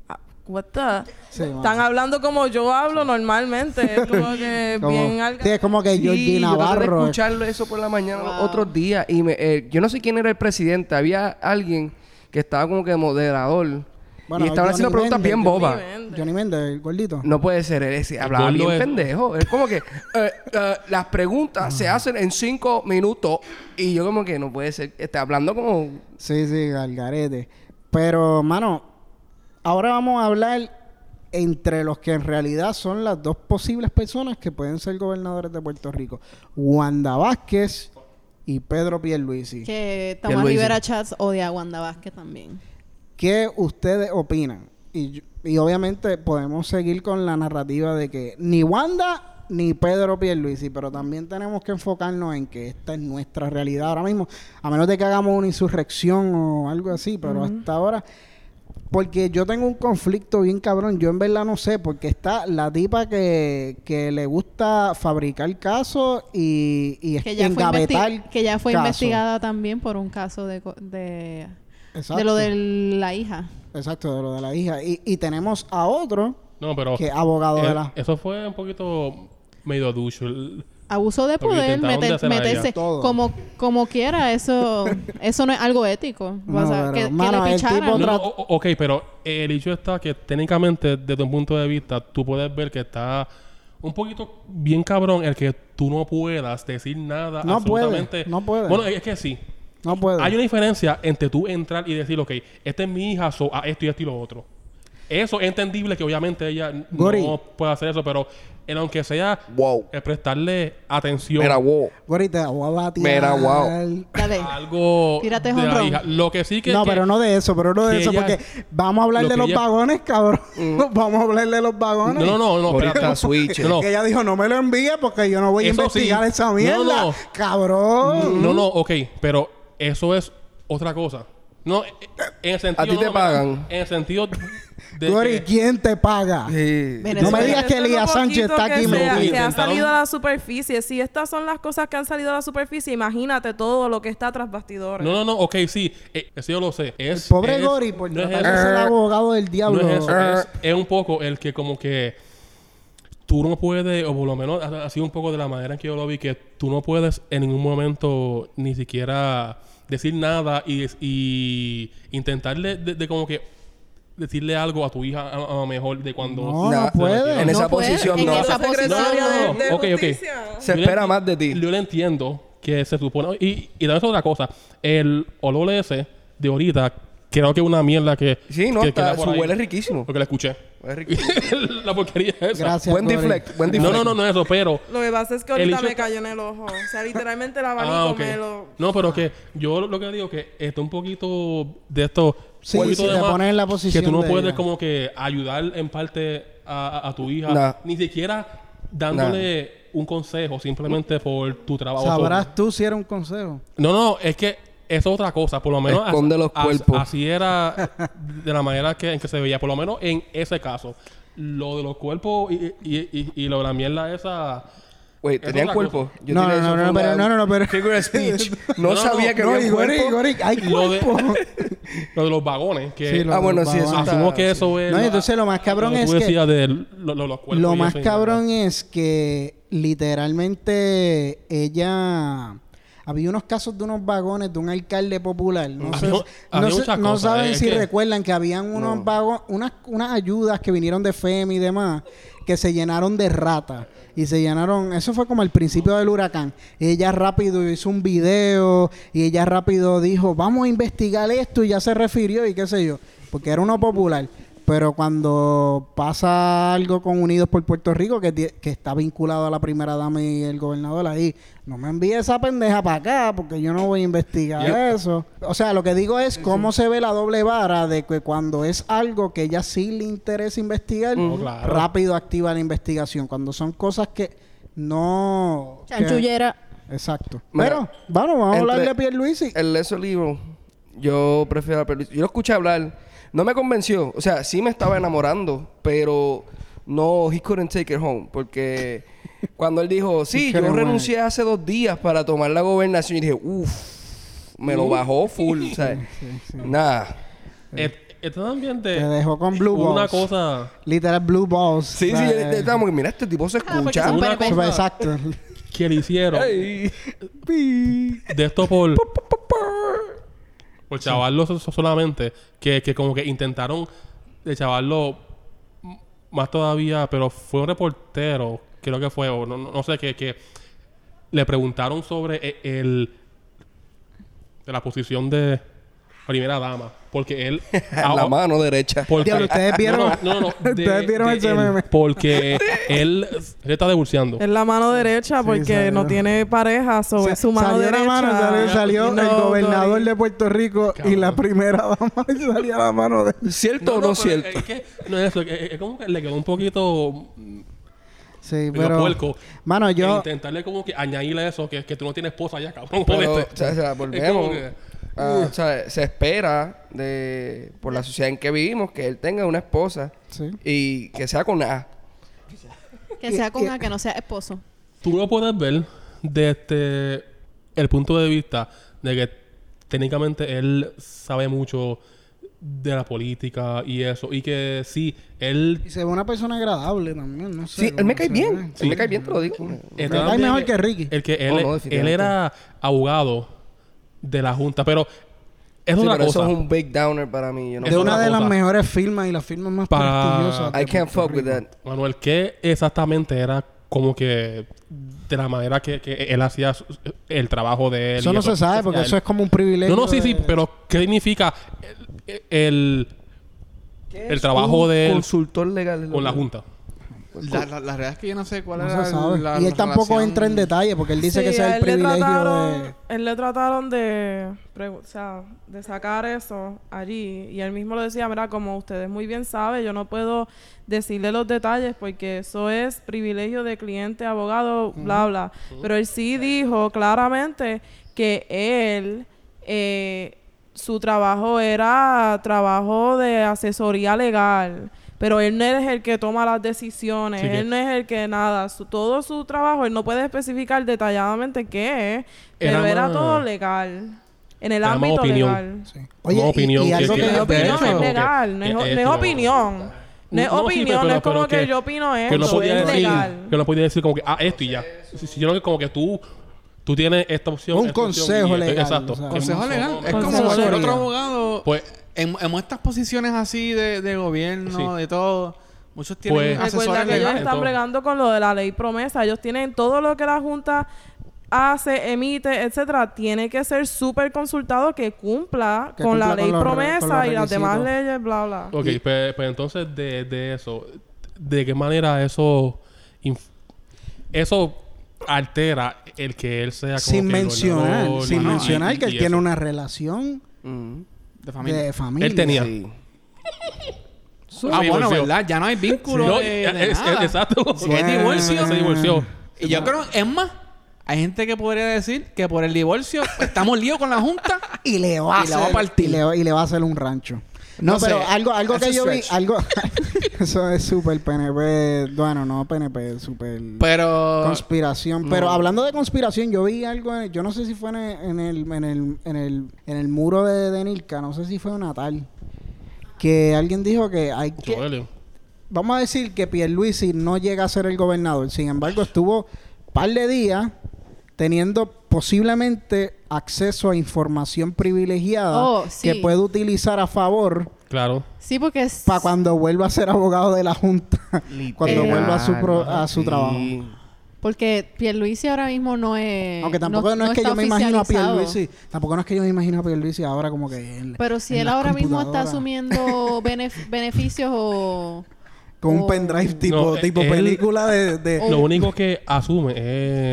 ah, what the- Sí, mano. están hablando como yo hablo normalmente, es como que como- bien alga- sí, es como que Sí, Georgie yo Navarro. eh. escucharlo eso por la mañana Wow. otros días y me, eh, yo no sé quién era el presidente. Había alguien que estaba como que moderador Bueno, y estaban Johnny haciendo preguntas bien bobas. Johnny Méndez, el gordito. No puede ser, él es- hablaba gordo bien es- pendejo. Es como que eh, eh, las preguntas se hacen en cinco minutos y yo como que no puede ser. Está hablando como... Sí, sí, Galgarete. Pero, mano, ahora vamos a hablar entre los que en realidad son las dos posibles personas que pueden ser gobernadores de Puerto Rico. Wanda Vázquez y Pedro Pierluisi. Que Tomás Pierluisi. Rivera Chats odia a Wanda Vázquez también. ¿Qué ustedes opinan? Y, y obviamente podemos seguir con la narrativa de que ni Wanda ni Pedro Pierluisi, pero también tenemos que enfocarnos en que esta es nuestra realidad ahora mismo, a menos de que hagamos una insurrección o algo así, pero hasta ahora porque yo tengo un conflicto bien cabrón, yo en verdad no sé, porque está la tipa que, que le gusta fabricar casos y, y Que ya, fue, engavetar que ya fue casos. investigada también por un caso de, co- de, Exacto. de lo de la hija. Exacto, de lo de la hija. Y, y tenemos a otro No, pero. que es abogado de la... Eso fue un poquito medio ducho. el- Abuso de poder, meter- meterse como, como quiera, eso, eso no es algo ético. No, o sea, que le picharan. No, ok, pero el hecho está que técnicamente, desde un punto de vista, tú puedes ver que está un poquito bien cabrón el que tú no puedas decir nada No puede, absolutamente. no puede. Bueno, es que sí. No puede. Hay una diferencia entre tú entrar y decir, ok, esta es mi hija, so, a esto y esto y lo otro. Eso es entendible que obviamente ella Gori. no puede hacer eso, pero en aunque sea Wow. el prestarle atención Mira, wow. Ahorita voy a. Mira, wow. Dale. algo Tírate de la hija. Lo que sí que... No, que- pero no de eso, pero no de eso, ella- porque vamos a hablar lo de los ella- vagones, cabrón. vamos a hablar de los vagones. No, no, no, no, Ahorita espérate. switch. No, no. Que ella dijo, no me lo envíe porque yo no voy a investigar sí. esa mierda. no. Cabrón. No, no, ok, pero eso es otra cosa. No, en el sentido... ¿A ti te no, pagan? En el sentido Gori, que- ¿quién te paga? Sí. No me digas que Elías Sánchez está aquí se ha- metido. que ha Intentaron- salido a la superficie. Si estas son las cosas que han salido a la superficie, imagínate todo lo que está tras bastidores. No, no, no, ok, sí, eh, eso yo lo sé. Es, Pobre es- Gori, por no es ser abogado del diablo. No es eso, es, es un poco el que como que tú no puedes, o por lo menos ha ha sido un poco de la manera en que yo lo vi, que tú no puedes en ningún momento ni siquiera decir nada y, y intentarle de, de como que decirle algo a tu hija a, a lo mejor de cuando... No, no puede. En esa No puede, posición en no. esa No, posición. no, no, no. de Ok, ok. justicia. Se Yo espera más de ti. Yo le entiendo que se supone... Y, y también es otra cosa. El olor ese de ahorita creo que es una mierda que. Sí, no, que está, su huele es riquísimo. Porque la escuché. Riquísimo. la porquería esa. Gracias. buen deflect, buen No, deflect. no, no, no es eso, pero. Lo que pasa es que ahorita hecho me está- cayó en el ojo. O sea, literalmente el abanico Ah, me lo... No, pero que yo lo que digo que está un poquito de esto. Sí, un poquito si de te más, pones en la posición Que tú no de puedes ella. como que ayudar en parte a, a- a tu hija. Nah. Ni siquiera dándole un consejo simplemente por tu trabajo. Sabrás tú si era un consejo. No, no, es que es otra cosa. Por lo menos Esconde los as- cuerpos. así era de la manera que, en que se veía. Por lo menos en ese caso. Lo de los cuerpos y, y, y, y lo de la mierda esa... Güey, ¿tenían cuerpo? Yo No, no, no, no, pero- no, no, no, pero- Figure of speech. No, No, no, sabía que No, había cuerpo. Hay Lo de, cuerpo. lo de los vagones. Que Sí, lo Ah, bueno, sí, eso Asumo que eso es... No, entonces lo más cabrón lo que es tú que- decías de lo- lo- los cuerpos Lo y más cabrón es que literalmente ella había unos casos de unos vagones de un alcalde popular. No, sé- Había- había no sé- muchas no cosas, saben es si que- recuerdan que habían unos vagones, unas, unas ayudas que vinieron de FEM y demás, que se llenaron de ratas. Y se llenaron, eso fue como al principio del huracán. Ella rápido hizo un video y ella rápido dijo, vamos a investigar esto y ya se refirió y qué sé yo, porque era uno popular. Pero cuando pasa algo con Unidos por Puerto Rico, que, está vinculado a la primera dama y el gobernador ahí, no me envíe esa pendeja para acá, porque yo no voy a investigar eso. O sea, lo que digo es cómo se ve la doble vara de que cuando es algo que ella sí le interesa investigar, Oh, claro. rápido activa la investigación. Cuando son cosas que no... que- Chanchullera. Exacto. Mira, Pero, bueno, vamos a hablar de Pierluisi. El Leso Libro, yo prefiero a Pierluisi. Yo lo escuché hablar. No me convenció. O sea, sí me estaba enamorando, pero no, he couldn't take it home. Porque cuando él dijo, sí, yo renuncié hace dos días para tomar la gobernación, y dije, uff, me lo bajó full. o sea, nada. Et- Esto también Te de... dejó con Blue Una Balls. cosa... Literal Blue Balls. Sí, sí, yo- yo estaba como que, mira, este tipo se Ah, escucha. son Una cosa Exacto. que le hicieron de esto por... por chavarlo so- so- solamente. Que, que como que intentaron de chavarlo más todavía, pero fue un reportero, creo que fue, o no, no- no sé, que, que le preguntaron sobre e- el, de la posición de primera dama. Porque él... En la mano derecha. Porque, Diablo, ustedes vieron- No, no, no. no, de- ustedes vieron ese él. meme. Porque él se está divorciando. Es la mano derecha porque salió. no tiene pareja, sobre su mano salió la derecha. mano, salió, salió No, el gobernador Cory. de Puerto Rico y la primera dama y salía la mano de... ¿Cierto o no, cierto? Es que no es eso. Es, es como que le quedó un poquito Sí, medio pero... puerco. Mano, E yo... intentarle como que añadirle eso, que, que tú no tienes esposa ya, cabrón. Pero, o sea, o sea, Es volvemos. como que- Ah, o sea, se espera de por la sociedad en que vivimos que él tenga una esposa Sí. y que sea con A. Que sea con A, que no sea esposo. Tú lo puedes ver desde el punto de vista de que técnicamente él sabe mucho de la política y eso. Y que sí, él... Y se ve una persona agradable también, no sé. Sí, él me cae bien. Él me cae bien, te lo digo. está cae mejor que Ricky. El que él, Oh, no, él definitivamente. era abogado de la Junta, pero es Sí, una pero cosa. eso es un big downer para mí. yo no Es una de las mejores firmas y las firmas más Para- prestigiosas. I can't fuck with that. Manuel, ¿qué exactamente era como que de la manera que, que él hacía el trabajo de él? Eso no se sabe porque Él- eso es como un privilegio. No, no, sí, sí, pero ¿qué significa el, el, ¿Qué el trabajo un de él consultor legal con la Junta? La, la, la realidad es que yo no sé cuál no era sabe. la y él tampoco relación- entra en detalle porque él dice Sí, que ese es el él le privilegio trataron- de... Él le trataron de, pregu- o sea, de sacar eso allí. Y él mismo lo decía, mira, como ustedes muy bien saben, yo no puedo decirle los detalles porque eso es privilegio de cliente, abogado, bla, bla. Pero él sí dijo claramente que él... eh, su trabajo era trabajo de asesoría legal, pero él no es el que toma las decisiones, Sí que- él no es el que nada, su- todo su trabajo, él no puede especificar detalladamente qué es, pero Era todo legal, en el ámbito opinión. legal. Sí. Como y- opinión y, que- algo que- que, No es opinión, es que- legal, no es, no es opinión. No es No, sí, opinión, pero- no es como que, que- yo opino Que esto, no podía es decir, legal. que no podía decir como que, ah, esto y ya. Si- Sino que como que tú, tú tienes esta opción. Un esta opción consejo esto- legal, Exacto. o sea, Que Consejo no- legal. Es como cualquier otro abogado. Pues, en, en estas posiciones así de, de gobierno, Sí. de todo, muchos tienen Pues- asesores Recuerda que ellos están bregando con lo de la ley promesa. Ellos tienen todo lo que la Junta hace, emite, etcétera, tiene que ser súper consultado que cumpla Que con la cumpla ley con promesa y las demás leyes, bla, bla. Ok, pues, pues entonces de, de eso, ¿de qué manera eso eso altera el que él sea como Sin que el mencionar, sin y- mencionar y- que él y tiene una relación Mm. De familia. de familia. Él tenía. Sí. Ah, Se bueno, divorció. ¿verdad? Ya no hay vínculo No, de, de es- es- nada. exacto. Divorcio, Se divorció. Y yo creo, es más, hay gente que podría decir que por el divorcio estamos líos con la Junta. y le va a Y la va a hacer- partir. y le, va- y le va a hacer un rancho. No, No sé, pero algo, algo que un yo vi, algo, eso es súper PNP, bueno, no PNP, súper Pero. conspiración. Pero hablando de conspiración, yo vi algo, en- yo no sé si fue en el, en el, en el, en el, en el muro de, de Nilka, no sé si fue Natal, que alguien dijo que hay que, vamos a decir que Pierluisi no llega a ser el gobernador. Sin embargo, estuvo par de días teniendo posiblemente acceso a información privilegiada Oh, sí. que puede utilizar a favor Claro. Sí, porque es... para cuando vuelva a ser abogado de la Junta, cuando vuelva a su, pro- a su sí. trabajo. Porque Pierluisi ahora mismo no es... Aunque tampoco no, es que yo me imagino a. Pierluisi, tampoco no es que yo me imagino a Pierluisi ahora como que él, Pero si en él ahora mismo está asumiendo benef- beneficios o... con un pendrive tipo, No, tipo él- película de, de- Lo único que asume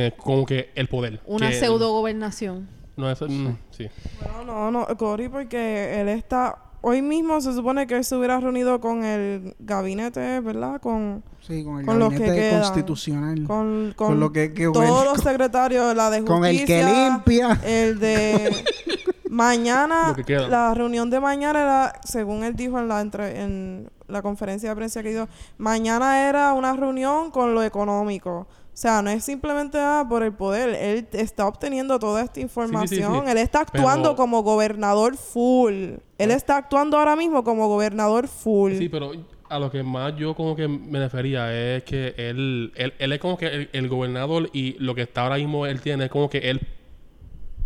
es como que el poder. Una pseudo gobernación. No es... mm, sí. No, no, no, Cory, porque él está... Hoy mismo se supone que él se hubiera reunido con el gabinete, ¿verdad? Con, sí, con el con los que quedan. constitucional. con, con, Con lo que- que- todos los secretarios, la de justicia, con el que limpia. el de mañana, Lo que queda. la reunión de mañana era, según él dijo en la entre, en la conferencia de prensa que dio, mañana era una reunión con lo económico. O sea, no es simplemente ah, por el poder. Él está obteniendo toda esta información. sí. Él está actuando Pero- como gobernador full. Él está actuando ahora mismo como gobernador full. Sí, pero a lo que más yo como que me refería es que él, él, él es como que el, el gobernador y lo que está ahora mismo él tiene es como que él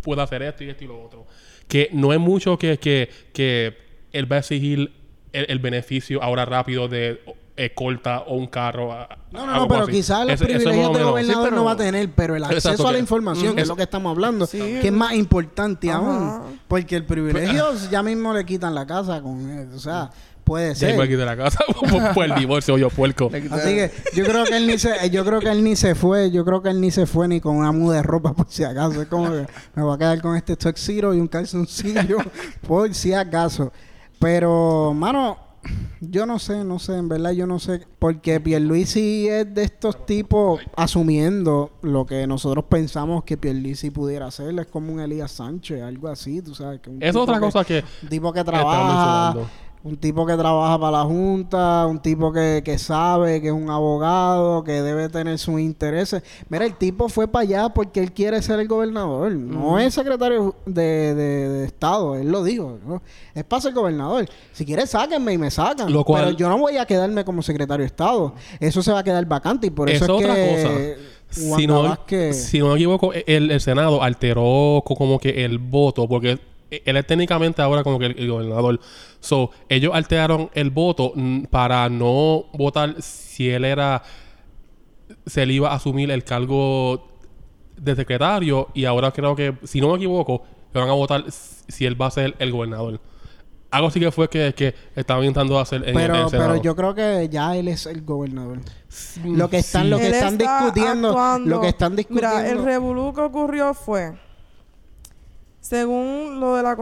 puede hacer esto y esto y lo otro. Que no es mucho que, que, que él va a exigir el, el beneficio ahora rápido de escolta o un carro. a- No, no, no, pero así. quizás los es privilegios de gobernador Sí, no va a tener, pero el acceso Exacto, a la información, mm, que es eso- lo que estamos hablando, Sí. que es más importante Ajá. aún. Porque el privilegio ya mismo le quitan la casa con eso. O sea, puede Ya ser. iba aquí de la casa por, el divorcio, yo puerco. Así que yo creo que él ni se, yo creo que él ni se fue, yo creo que él ni se fue ni con una muda de ropa por si acaso. Es como que me voy a quedar con este tuxedo y un calzoncillo por si acaso. Pero, mano, yo no sé, no sé, en verdad yo no sé. Porque Pierluisi es de estos tipos asumiendo lo que nosotros pensamos que Pierluisi pudiera hacer. Es como un Elías Sánchez, algo así, tú sabes. Que un Es otra que- cosa que un tipo que trabaja. Un tipo que trabaja para la Junta, un tipo que, que sabe, que es un abogado, que debe tener sus intereses. Mira, el tipo fue para allá porque él quiere ser el gobernador. No es secretario de, de- de Estado, él lo dijo. ¿no? Es para ser gobernador. Si quiere, sáquenme y me sacan. Lo cual- Pero yo no voy a quedarme como secretario de Estado. Eso se va a quedar vacante y por eso Es es, otra que cosa. Si no, si no me equivoco, el, el Senado alteró co- como que el voto, porque él es técnicamente ahora como que el, el gobernador. So, ellos alteraron el voto mm, para no votar si él era. Se le iba a asumir el cargo de secretario y ahora creo que, si no me equivoco, le van a votar si él va a ser el gobernador. Algo así que fue que, que estaban intentando hacer en, pero, el Senado. pero yo creo que ya él es el gobernador. Lo que están, sí. lo que Él están está discutiendo, actuando- lo que están discutiendo. Mira, el revolú que ocurrió fue, según lo de la,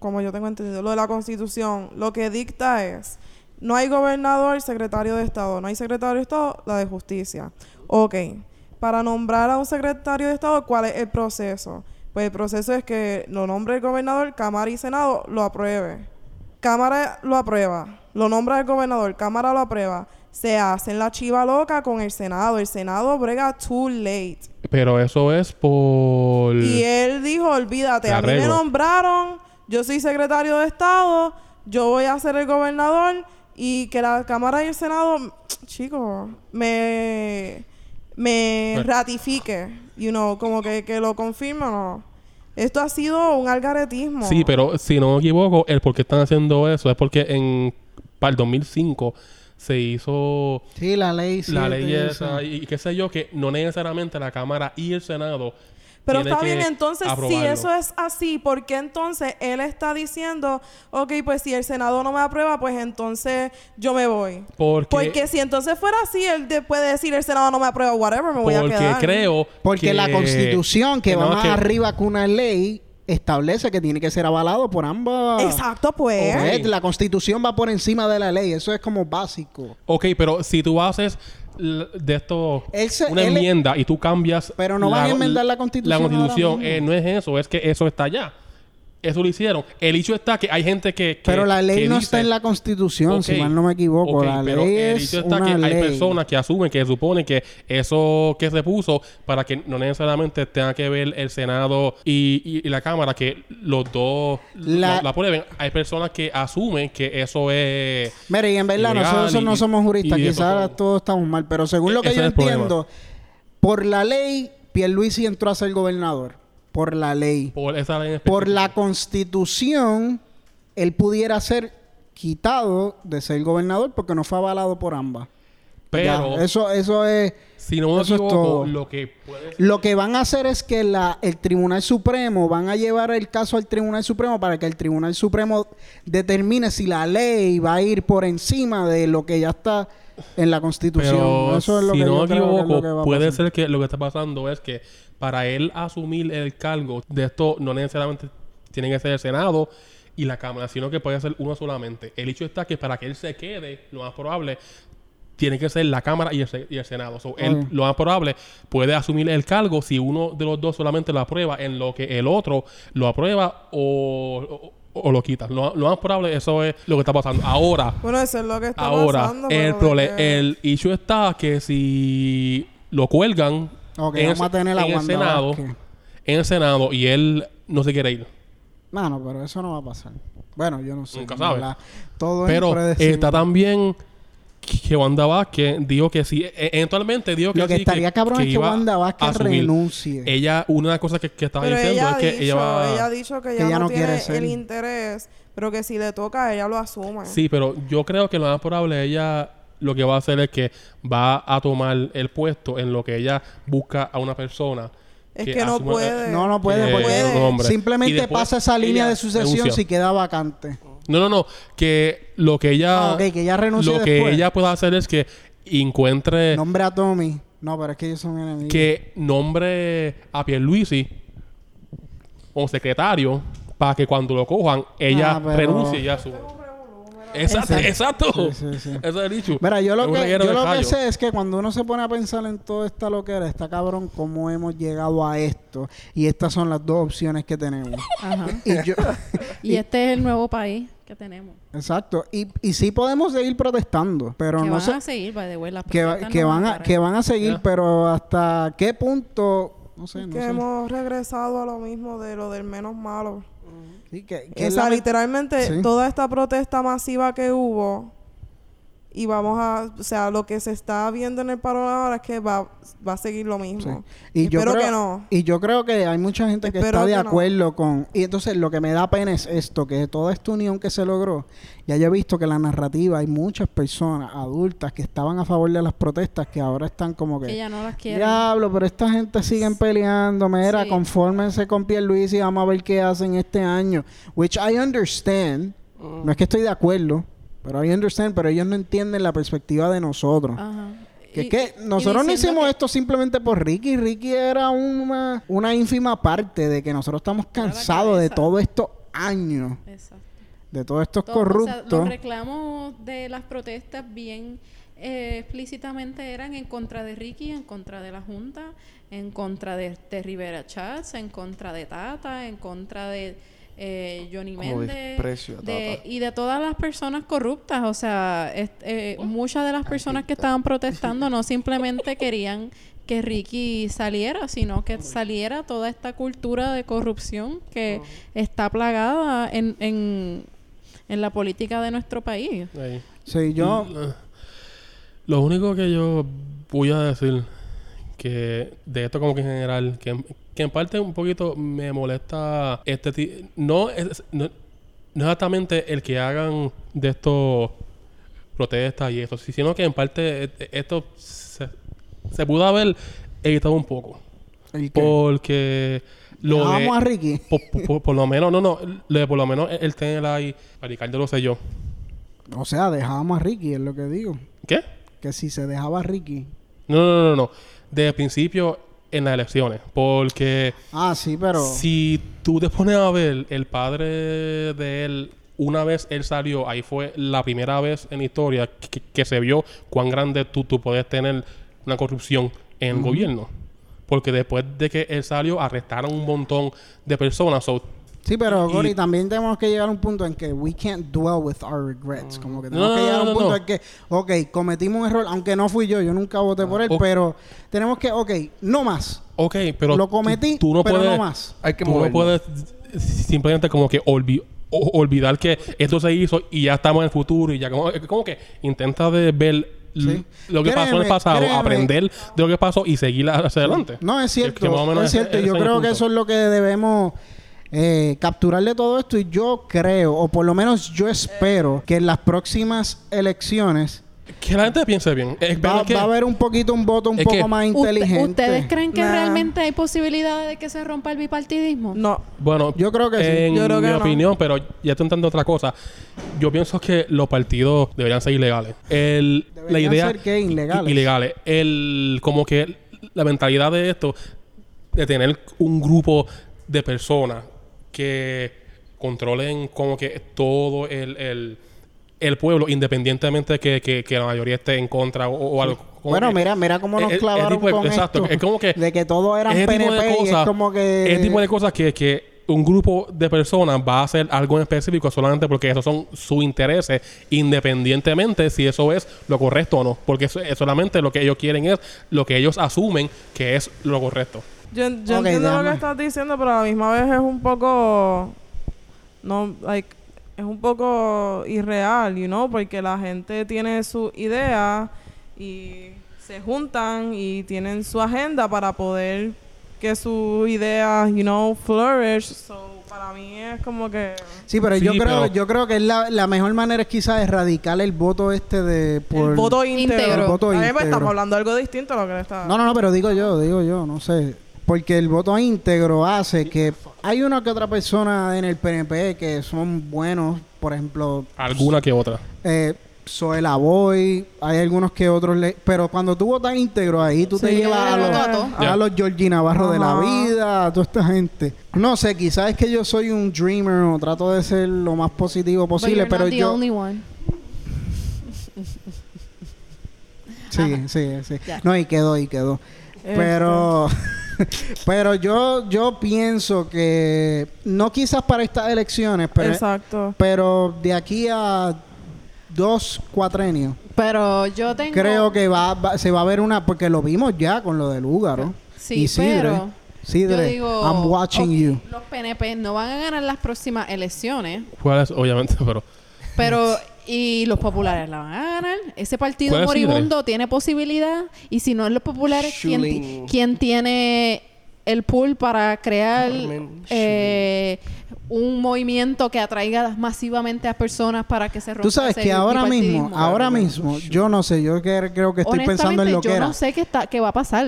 como yo tengo entendido, lo de la constitución, lo que dicta es, no hay gobernador, secretario de Estado, no hay secretario de Estado, la de justicia. Ok, para nombrar a un secretario de Estado, ¿cuál es el proceso? Pues el proceso es que lo nombre el gobernador, Cámara y Senado lo apruebe. Cámara lo aprueba, lo nombra el gobernador, Cámara lo aprueba. Se hace en la chiva loca con el Senado. El Senado brega too late. Pero eso es por... Y él dijo, olvídate, a mí me nombraron, yo soy secretario de Estado, yo voy a ser el gobernador y que la Cámara y el Senado, chicos, me, me Pues- ratifique, you know, como que, que lo no. Esto ha sido un algaretismo. Sí, pero si no me equivoco, el por qué están haciendo eso es porque en para el 2005 se hizo Sí, la ley. la siete, ley esa. y, y qué sé yo, que no necesariamente la Cámara y el Senado Pero tiene está que bien, entonces, si eso es así, ¿por qué entonces él está diciendo, ok, pues si el Senado no me aprueba, pues entonces yo me voy? Porque, Porque si entonces fuera así, él de- puede decir el Senado no me aprueba, whatever, me voy a porque quedar. creo Porque que- la constitución que, que va más que- arriba que una ley establece que tiene que ser avalado por ambas. Exacto, pues. La constitución va por encima de la ley. Eso es como básico. Ok, pero si tú haces de esto Él se- una él- enmienda y tú cambias... Pero no van a enmendar la Constitución La constitución ahora mismo. eh, no es eso, es que eso está allá. Eso lo hicieron. El hecho está que hay gente que... que- Pero la ley que no dice- está en la constitución, si mal no me equivoco. la pero ley el es hecho está una que hay ley. personas que asumen, que supone que eso que se puso para que no necesariamente tenga que ver el Senado y, y- y la Cámara, que los dos La- aprueben. Hay personas que asumen que eso es... Mire, y en verdad nosotros y- no somos juristas, quizás todo. todos estamos mal, pero según lo que Ese yo es problema. entiendo, por la ley, Pierluisi entró a ser gobernador. Por la ley. Por esa ley en Por la constitución, él pudiera ser quitado de ser gobernador porque no fue avalado por ambas. Pero... Ya, eso, eso es... Si no me Eso es equivoco, todo. lo que puede Lo que van a hacer es que la, el Tribunal Supremo van a llevar el caso al Tribunal Supremo para que el Tribunal Supremo determine si la ley va a ir por encima de lo que ya está en la Constitución. Pero Eso es lo si que no yo me creo que es lo equivoco, que va a puede pasar. ser que lo que está pasando es que para él asumir el cargo de esto no necesariamente tiene que ser el Senado y la Cámara, sino que puede ser uno solamente. El hecho está que para que él se quede, lo más probable, tiene que ser la Cámara y el, Se- y el Senado. So, él, Ok. lo más probable, puede asumir el cargo si uno de los dos solamente lo aprueba, en lo que el otro lo aprueba o, o- o lo quita. Lo, lo más probable, eso es lo que está pasando. Ahora, Bueno, eso es lo que está Ahora, pasando. el, que- el issue está que si lo cuelgan Ok, en, vamos el, a tener en el Senado, en el Senado y él no se quiere ir. Mano, pero eso no va a pasar. Bueno, yo no sé. Nunca sabe. Todo Pero está también que Wanda Vázquez dijo que sí, e- eventualmente dijo que Lo que sí, estaría cabrón es que Wanda Vázquez renuncie. Ella, una de las cosas que, que estaba Pero diciendo es que dicho, ella va... ella ha dicho que, que ella ella no, no quiere tiene ser. el interés, pero que si le toca, ella lo asume. Sí, pero yo creo que lo más probable ella lo que va a hacer es que va a tomar el puesto en lo que ella busca a una persona. Es que no asuma- puede. No, no puede, que simplemente después pasa esa línea de sucesión si queda vacante. No, no, no. Que lo que ella... Ah, ok, que ella renuncie Lo que después. ella pueda hacer es que encuentre... Nombre a Tommy. No, pero es que ellos son enemigos. Que nombre a Pierluisi como secretario para que cuando lo cojan ella Ah, pero- renuncie y ya su... Exacto, Sí. exacto. Sí, sí, sí. Eso es el dicho. Mira, yo Es lo un que, reguero yo de lo que callo. sé es que cuando uno se pone a pensar en toda esta loquera, está cabrón cómo hemos llegado a esto. Y estas son las dos opciones que tenemos. Ajá. y yo, Y este es el nuevo país que tenemos. exacto. Y, y sí podemos seguir protestando, pero que no van sé a seguir, by the way, las que, protestas que no van a que van a seguir, pero hasta qué punto, no sé, no que sé. hemos regresado a lo mismo de lo del menos malo. Sí, que- o que sea, la- literalmente Sí. toda esta protesta masiva que hubo y vamos a, o sea, lo que se está viendo en el paro ahora es que va, va a seguir lo mismo. Y yo Espero creo, que no. Y yo creo que hay mucha gente que Espero está de que no. acuerdo con... Y entonces lo que me da pena es esto, que toda esta unión que se logró, ya yo he visto que la narrativa, hay muchas personas adultas que estaban a favor de las protestas que ahora están como que... Que ya no las quieren. Diablo, pero esta gente siguen peleando. Mira, Sí. confórmense con Pierluisi y vamos a ver qué hacen este año. Which I understand. No es que estoy de acuerdo, pero I understand. Pero ellos no entienden la perspectiva de nosotros. Ajá. Que es nosotros no hicimos que- esto simplemente por Ricky. Ricky era una, una ínfima parte de que nosotros estamos cansados de todos estos años, Exacto. de todos estos Todo, o sea, corruptos. los reclamos de las protestas bien eh, explícitamente eran en contra de Ricky, en contra de la Junta, en contra de, de Rivera Chats, en contra de Tata, en contra de eh, Johnny Méndez de- y de todas las personas corruptas. O sea, es- eh, muchas de las personas que estaban protestando no simplemente querían que Ricky saliera, sino que saliera toda esta cultura de corrupción que está plagada en, en, en la política de nuestro país. Ahí. Sí, yo... L- Lo único que yo voy a decir que de esto como que en general, que, que en parte un poquito me molesta este ti- no es no, no exactamente el que hagan de esto protestas y eso, sino que en parte eh, esto se, se pudo haber evitado un poco. Porque lo de... Vamos a Ricky. Por, por- por lo menos, no, no. Lo de por lo menos el tener ahí... A Ricardo lo sé yo. O sea, dejábamos a Ricky, es lo que digo. ¿Qué? Que si se dejaba a Ricky. No, no, no, no. Desde el principio en las elecciones. Porque Ah, sí, pero. si tú te pones a ver, el padre de él, una vez él salió, ahí fue la primera vez en la historia que, que se vio cuán grande tú, tú puedes tener una corrupción en el gobierno. Porque después de que él salió, arrestaron un montón de personas. So, Sí, pero Gori, también tenemos que llegar a un punto en que we can't dwell with our regrets. Como que tenemos no, que llegar a un no, punto no. en que, ok, cometimos un error, aunque no fui yo, yo nunca voté por él, Ok. pero tenemos que, ok, no más. ok, pero Lo cometí, tú, tú no pero puedes, no más. Hay que tú no puedes simplemente como que olvi- o- olvidar que esto se hizo y ya estamos en el futuro y ya como, como que intenta de ver Sí. lo que pasó en el pasado, créeme. aprender de lo que pasó y seguir hacia adelante. No, es cierto. que es cierto. yo es el creo que eso es lo que debemos eh, capturar de todo esto. Y yo creo, o por lo menos yo espero, que en las próximas elecciones Que la gente piense bien. Es va, que- a haber un poquito, un voto un poco que- más Usted- inteligente. ¿Ustedes creen que Nah. realmente hay posibilidades de que se rompa el bipartidismo? No. Bueno, Yo creo que sí. en Yo creo que mi no. opinión, pero ya estoy entrando otra cosa. Yo pienso que los partidos deberían ser ilegales. El, la ¿Deberían idea ser qué? Ilegales. ilegales. El como que la mentalidad de esto de tener un grupo de personas que controlen como que todo el, el, el pueblo, independientemente de que, que, que la mayoría esté en contra o, o algo. Bueno, que- mira, mira cómo nos el- clavaron de- con exacto, esto. es como que de que todos eran ese tipo de PNP y es como que... ese tipo de cosas que, que un grupo de personas va a hacer algo en específico solamente porque esos son sus intereses, independientemente si eso es lo correcto o no. Porque eso es solamente lo que ellos quieren es lo que ellos asumen que es lo correcto. Yo, yo entiendo lo que estás diciendo, pero a la misma vez es un poco. No, like. Es un poco irreal, you know, porque la gente tiene su idea y se juntan y tienen su agenda para poder que su idea, you know, flourish. So, para mí es como que. Sí, pero yo creo pero- yo creo que es la, la mejor manera es quizás erradicar el voto este de... Por... el voto íntegro. El voto A mí, pues, íntegro. estamos hablando de algo distinto a lo que le está. No, no, no, pero digo yo, digo yo, no sé. Porque el voto íntegro hace que hay una que otra persona en el PNP que son buenos, por ejemplo, Alguna que otra. eh, Zoe Lavoy, hay algunos que otros, le- pero cuando tú votas íntegro ahí, tú te llevas a los, a todos. a Ya. los Georgie Navarro de la vida, a toda esta gente. No sé, quizás es que yo soy un dreamer o trato de ser lo más positivo But posible, you're pero not the yo... only one. Sí, sí, sí. No, y quedó, y quedó. Este. Pero, pero yo, yo pienso que no quizás para estas elecciones, pero, Exacto. pero de aquí a dos cuatrenios, Pero yo tengo... creo que va, va- se va a ver una, porque lo vimos ya con lo del húgaro. Sí, Isidre, pero... Sidre, yo digo... I'm watching you. Los PNP no van a ganar las próximas elecciones. Obviamente, pero... pero... Y los populares la van a ganar. Ese partido moribundo tiene posibilidad. Y si no es los populares, ¿quién, quién tiene el pool para crear eh, un movimiento que atraiga masivamente a personas para que se rompa Tú sabes ese que ahora mismo, ahora mismo, yo no sé, yo que- creo que estoy pensando en lo que yo era. no sé qué, está, qué va a pasar.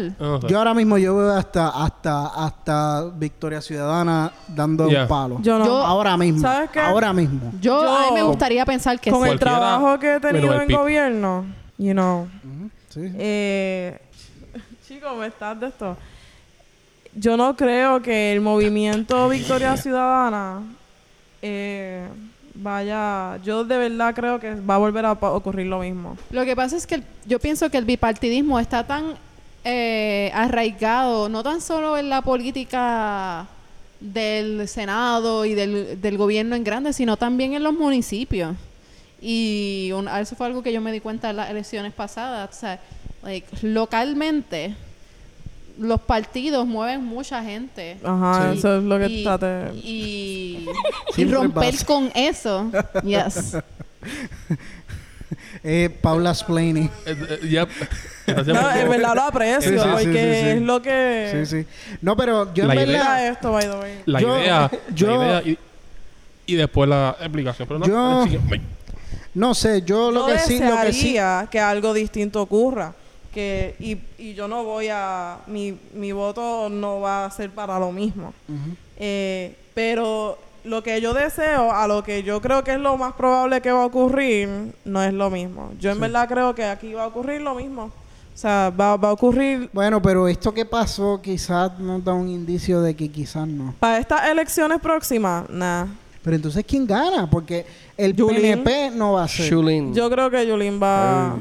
Yo ahora mismo yo veo hasta hasta hasta Victoria Ciudadana dando Ya. un palo. Yo no. Yo- ahora mismo. ¿Sabes qué? Ahora mismo. Yo, a mí me Yo- gustaría pensar que con sí. el trabajo que he tenido en gobierno, you know, Sí. eh, chico, me estás de esto. Yo no creo que el movimiento Victoria Ciudadana eh, vaya. Yo de verdad creo que va a volver a ocurrir lo mismo. Lo que pasa es que el- yo pienso que el bipartidismo está tan eh, arraigado, no tan solo en la política del Senado y del, del gobierno en grande, sino también en los municipios. Y un- eso fue algo que yo me di cuenta en las elecciones pasadas. O sea, like, localmente, los partidos mueven mucha gente. Ajá, Y- eso es lo que y, traté. y, y romper pasa. con eso. Yes. Eh, Paula Splaney. Eh, eh, yep. No, en verdad lo aprecio, Sí, sí, porque sí, sí. es lo que... Sí, sí. No, pero yo La en idea- verdad... Esto, by the way. La Yo- idea, yo- la idea y, y después la explicación. Pero no, Yo-. No sé, yo lo Yo que sí... Lo que sí desearía que algo distinto ocurra. Que y, y yo no voy a mi, mi voto no va a ser para lo mismo Eh, pero lo que yo deseo a lo que yo creo que es lo más probable que va a ocurrir no es lo mismo yo en verdad creo que aquí va a ocurrir lo mismo o sea va, va a ocurrir Bueno, pero esto que pasó quizás nos da un indicio de que quizás no. para estas elecciones próximas nah Pero entonces, ¿quién gana? Porque el Yulín. PNP no va a ser. Yo creo que Yulín va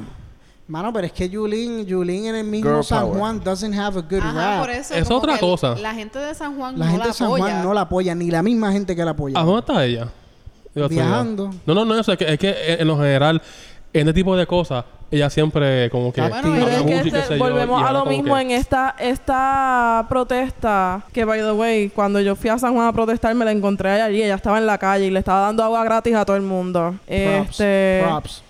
Mano, pero es que Yulín, Yulín en el mismo Girl San power. Juan doesn't have a good Ajá, rap. por eso. Es como otra que cosa. La gente de San Juan La no gente la de San apoya. Juan no la apoya, ni la misma gente que la apoya. ¿A dónde está ella? Viajando. No, no, no, eso es que, es que en lo general, en este tipo de cosas, ella siempre como que... Ah, bueno, habla Pero es que mucho y qué este- sé yo, volvemos y a habla lo como mismo que- en esta esta protesta que by the way cuando yo fui a San Juan a protestar me la encontré allí ella estaba en la calle y le estaba dando agua gratis a todo el mundo Props, este props.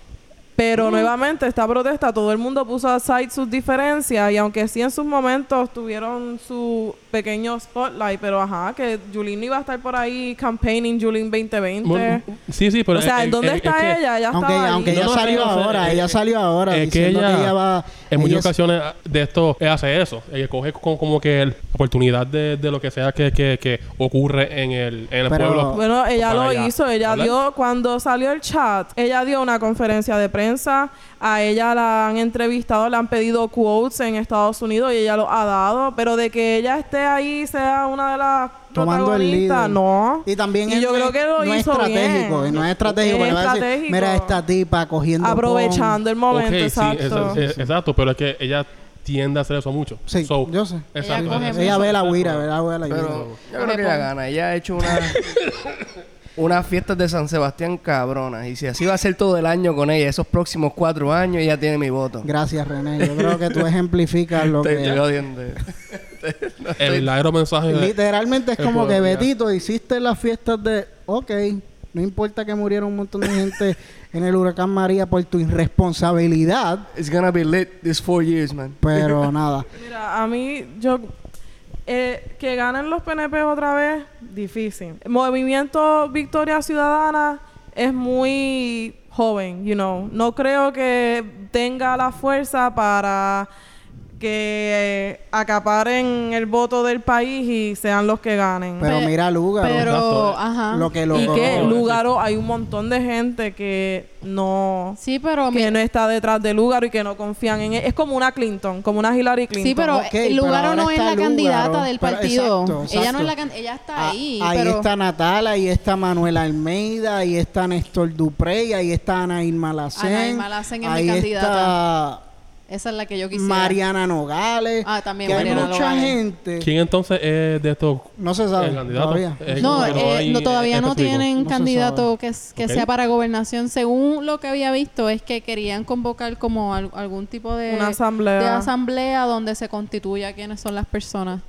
Pero nuevamente esta protesta todo el mundo puso aside sus diferencias y aunque sí en sus momentos tuvieron su pequeño spotlight pero ajá que Julín iba a estar por ahí campaigning Julín 2020 Bueno, sí, sí, pero... o sea ¿en dónde es- está ella? ella Aunque, estaba aunque ella No, salió no ahora, eh, ella salió ahora es que ella, que ella va... en muchas ocasiones ah, de esto ella hace eso ella coge como, como que el- la oportunidad de, de lo que sea que, que, que ocurre en el, en el Pero- pueblo Bueno, ella para lo ella hizo. Ella hablar. dio, cuando salió el chat, ella dio una conferencia de prensa. A ella la han entrevistado, le han pedido quotes en Estados Unidos y ella lo ha dado. Pero de que ella esté ahí, sea una de las tomando el protagonistas, líder. no. Y también Y él yo no creo es- que lo no es hizo estratégico, bien. y no es estratégico, Es a decir, estratégico. mira esta tipa cogiendo Aprovechando el momento, Ok, sí, exacto. es- exacto pero es que ella tiende a hacer eso mucho Sí, So, yo sé. exacto Ella ve la guira, ve la. Pero yo creo que ella gana. Ella ha hecho una, unas fiestas de San Sebastián cabronas. Y si así va a ser todo el año con ella, esos próximos cuatro años, ella tiene mi voto. Gracias, René. Yo creo que tú ejemplificas lo Estoy, que... estoy jodiendo. el verdadero mensaje Literalmente es como que. Betito, hiciste las fiestas de... Ok, no importa que murieron un montón de gente en el huracán María por tu irresponsabilidad, It's gonna be lit this four years, man. pero nada. Mira, a mí, yo. Eh, que ganen los PNP otra vez, difícil. El movimiento Victoria Ciudadana es muy joven, you know. No creo que tenga la fuerza para que eh, acaparen el voto del país y sean los que ganen. Pero Pe- mira Lugaro, Pero, ajá. lo que y logró. que Lugaro hay un montón de gente que no Sí, pero... que mi- no está detrás de Lugaro y que no confían en él. Es como una Clinton, como una Hillary Clinton. Sí, pero Ok, pero Lugaro ahora no es la Lugaro, candidata del pero- partido. exacto, Ella no es la can- ella está Ah, ahí, ahí pero está Natal, ahí está Manuel Almeida, ahí está Néstor Duprey, ahí está Ana Irma Lacén. Ana Irma es mi ahí candidata. está esa es la que yo quisiera. Mariana Nogales. Ah, también que Mariana hay mucha Nogales. gente. quién entonces es de estos No se sabe el candidato todavía. Eh, No, eh, hay no, todavía no específico. tienen No candidato que, que Ok. sea para gobernación. Según lo que había visto, es que querían convocar como al- algún tipo de, Una asamblea. de asamblea donde se constituya quiénes son las personas.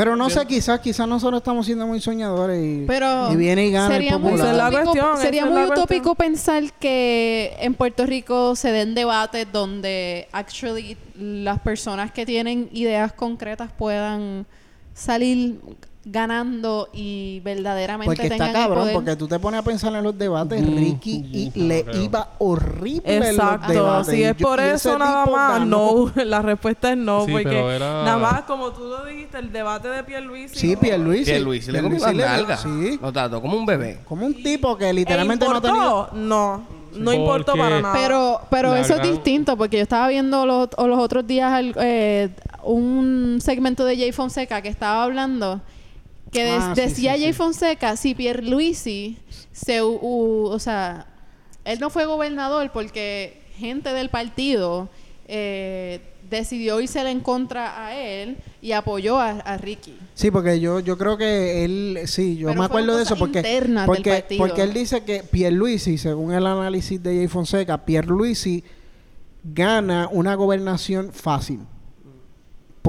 Pero no sé, quizás, quizás nosotros estamos siendo muy soñadores y, Pero y viene y gana sería el muy Esa es la cuestión, sería muy la cuestión. utópico pensar que en Puerto Rico se den debates donde actually las personas que tienen ideas concretas puedan salir ganando y verdaderamente Porque está tengan el cabrón, poder. porque tú te pones a pensar en los debates, Ricky y le creo. iba horrible en los Exacto. debates. Si es yo- por y ese eso nada más, ganó. no. La respuesta es no. Sí, porque era- nada más, como tú lo dijiste, el debate de Pierluisi. Sí, Pierluisi. Pierluisi le comió nalgas. Sí. Lo trató como un bebé. Como un tipo que ¿E literalmente no tenía... No, no importó para nada. Pero, pero La eso gran- es distinto, porque yo estaba viendo los, o los otros días al- eh, un segmento de Jay Fonseca que estaba hablando que des- Ah, sí, decía sí, Jay sí. Fonseca si Pierluisi se u- u- o sea él no fue gobernador porque gente del partido eh, decidió irse en contra a él y apoyó a, a Ricky. Sí, porque yo, yo creo que él, sí, yo Pero me acuerdo de eso porque, porque, porque él dice que Pierluisi, según el análisis de Jay Fonseca, Pierluisi gana una gobernación fácil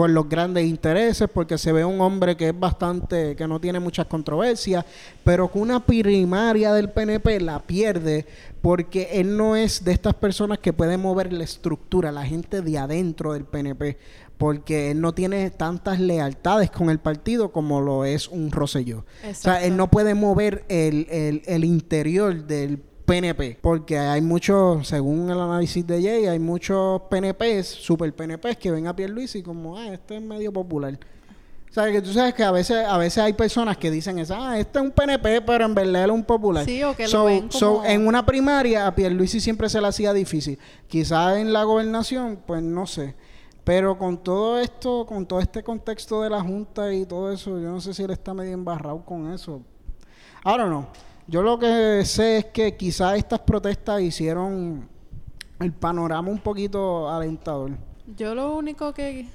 por los grandes intereses, porque se ve un hombre que es bastante, que no tiene muchas controversias, pero que una primaria del PNP la pierde porque él no es de estas personas que pueden mover la estructura, la gente de adentro del PNP, porque él no tiene tantas lealtades con el partido como lo es un Rosselló. O sea, Exacto. él no puede mover el, el, el interior del PNP. Porque hay muchos, según el análisis de Jay, hay muchos PNPs, super PNPs, que ven a Pierluisi como, ah, este es medio popular. O sea, que tú sabes que a veces, a veces hay personas que dicen eso, ah, este es un PNP, pero en verdad él es un popular. Sí, o que lo So- ven so, como- en una primaria a Pierluisi siempre se le hacía difícil. Quizás en la gobernación, pues no sé. Pero con todo esto, con todo este contexto de la Junta y todo eso, yo no sé si él está medio embarrado con eso. Ahora no. Yo lo que sé es que quizás estas protestas hicieron el panorama un poquito alentador. Yo lo único que,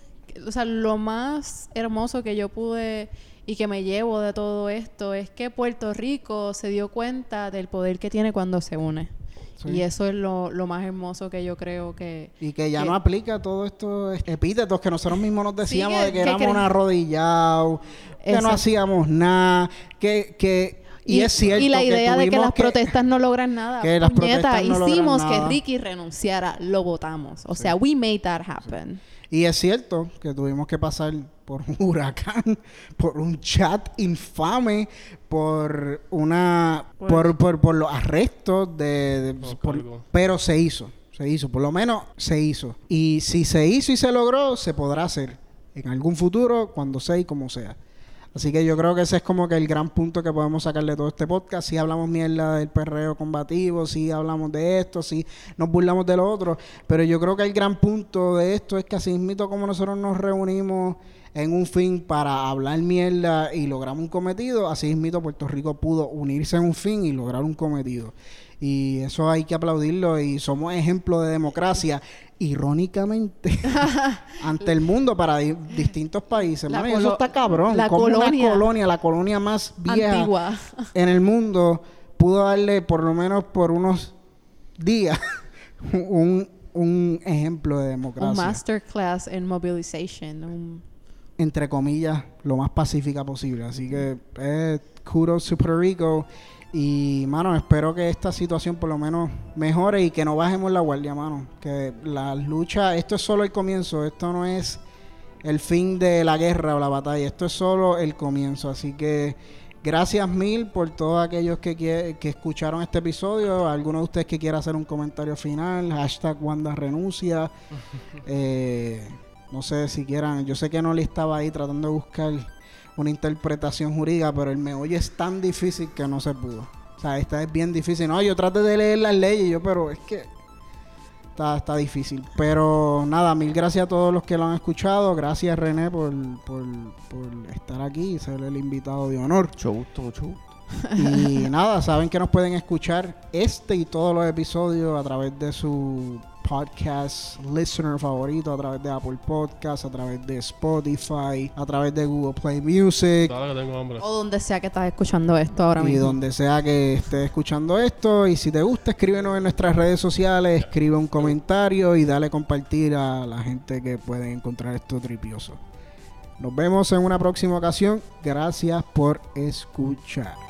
o sea, lo más hermoso que yo pude y que me llevo de todo esto es que Puerto Rico se dio cuenta del poder que tiene cuando se une. Sí. Y eso es lo, lo más hermoso que yo creo que... Y que ya que- no aplica todos estos epítetos que nosotros mismos nos decíamos que- de que, que éramos cre- un arrodillado, que no hacíamos nada, que, que y, es cierto y la que idea de que las protestas no logran nada. que las Puñeta, protestas no logran hicimos nada. que Ricky renunciara, lo votamos. O sea, we made that happen. Y es cierto que tuvimos que pasar por un huracán, por un chat infame, por una Pues- por, por, por los arrestos de, por- pero se hizo, se hizo, por lo menos se hizo. Y si se hizo y se logró, se podrá hacer en algún futuro, cuando sea y como sea. Así que yo creo que ese es como que el gran punto que podemos sacar de todo este podcast. Si hablamos mierda del perreo combativo, si hablamos de esto, si nos burlamos de lo otro. Pero yo creo que el gran punto de esto es que así mismo como nosotros nos reunimos en un fin para hablar mierda y logramos un cometido, así mismo Puerto Rico pudo unirse en un fin y lograr un cometido. Y eso hay que aplaudirlo y somos ejemplo de democracia, irónicamente, ante el mundo para di- distintos países. Eso está cabrón. la Como colonia. una colonia, la colonia más vieja Antigua. en el mundo, pudo darle por lo menos por unos días un, un ejemplo de democracia. Un masterclass en mobilization. un- entre comillas, lo más pacífica posible. Así que, eh, kudos Puerto Rico. Y, mano, espero que esta situación por lo menos mejore y que no bajemos la guardia, mano. Que la lucha, esto es solo el comienzo, esto no es el fin de la guerra o la batalla, esto es solo el comienzo. Así que, gracias mil por todos aquellos que, que escucharon este episodio. Alguno de ustedes que quiera hacer un comentario final, hashtag Wanda renuncia. Eh, no sé si quieran, yo sé que no le estaba ahí tratando de buscar una interpretación jurídica, pero el meollo es tan difícil que no se pudo. O sea, esta es bien difícil. No, yo traté de leer las leyes, yo, pero es que está, está difícil. Pero nada, mil gracias a todos los que lo han escuchado. Gracias René por, por, por estar aquí y ser el invitado de honor. Mucho gusto, mucho gusto. Y nada, saben que nos pueden escuchar este y todos los episodios a través de su podcast listener favorito, a través de Apple Podcasts, a través de Spotify, a través de Google Play Music Dale que tengo hambre. O donde sea que estás escuchando esto ahora y mismo. donde sea que estés escuchando esto. Y si te gusta, escríbenos en nuestras redes sociales, escribe un comentario y dale compartir a la gente que puede encontrar esto tripioso. Nos vemos en una próxima ocasión. Gracias por escuchar.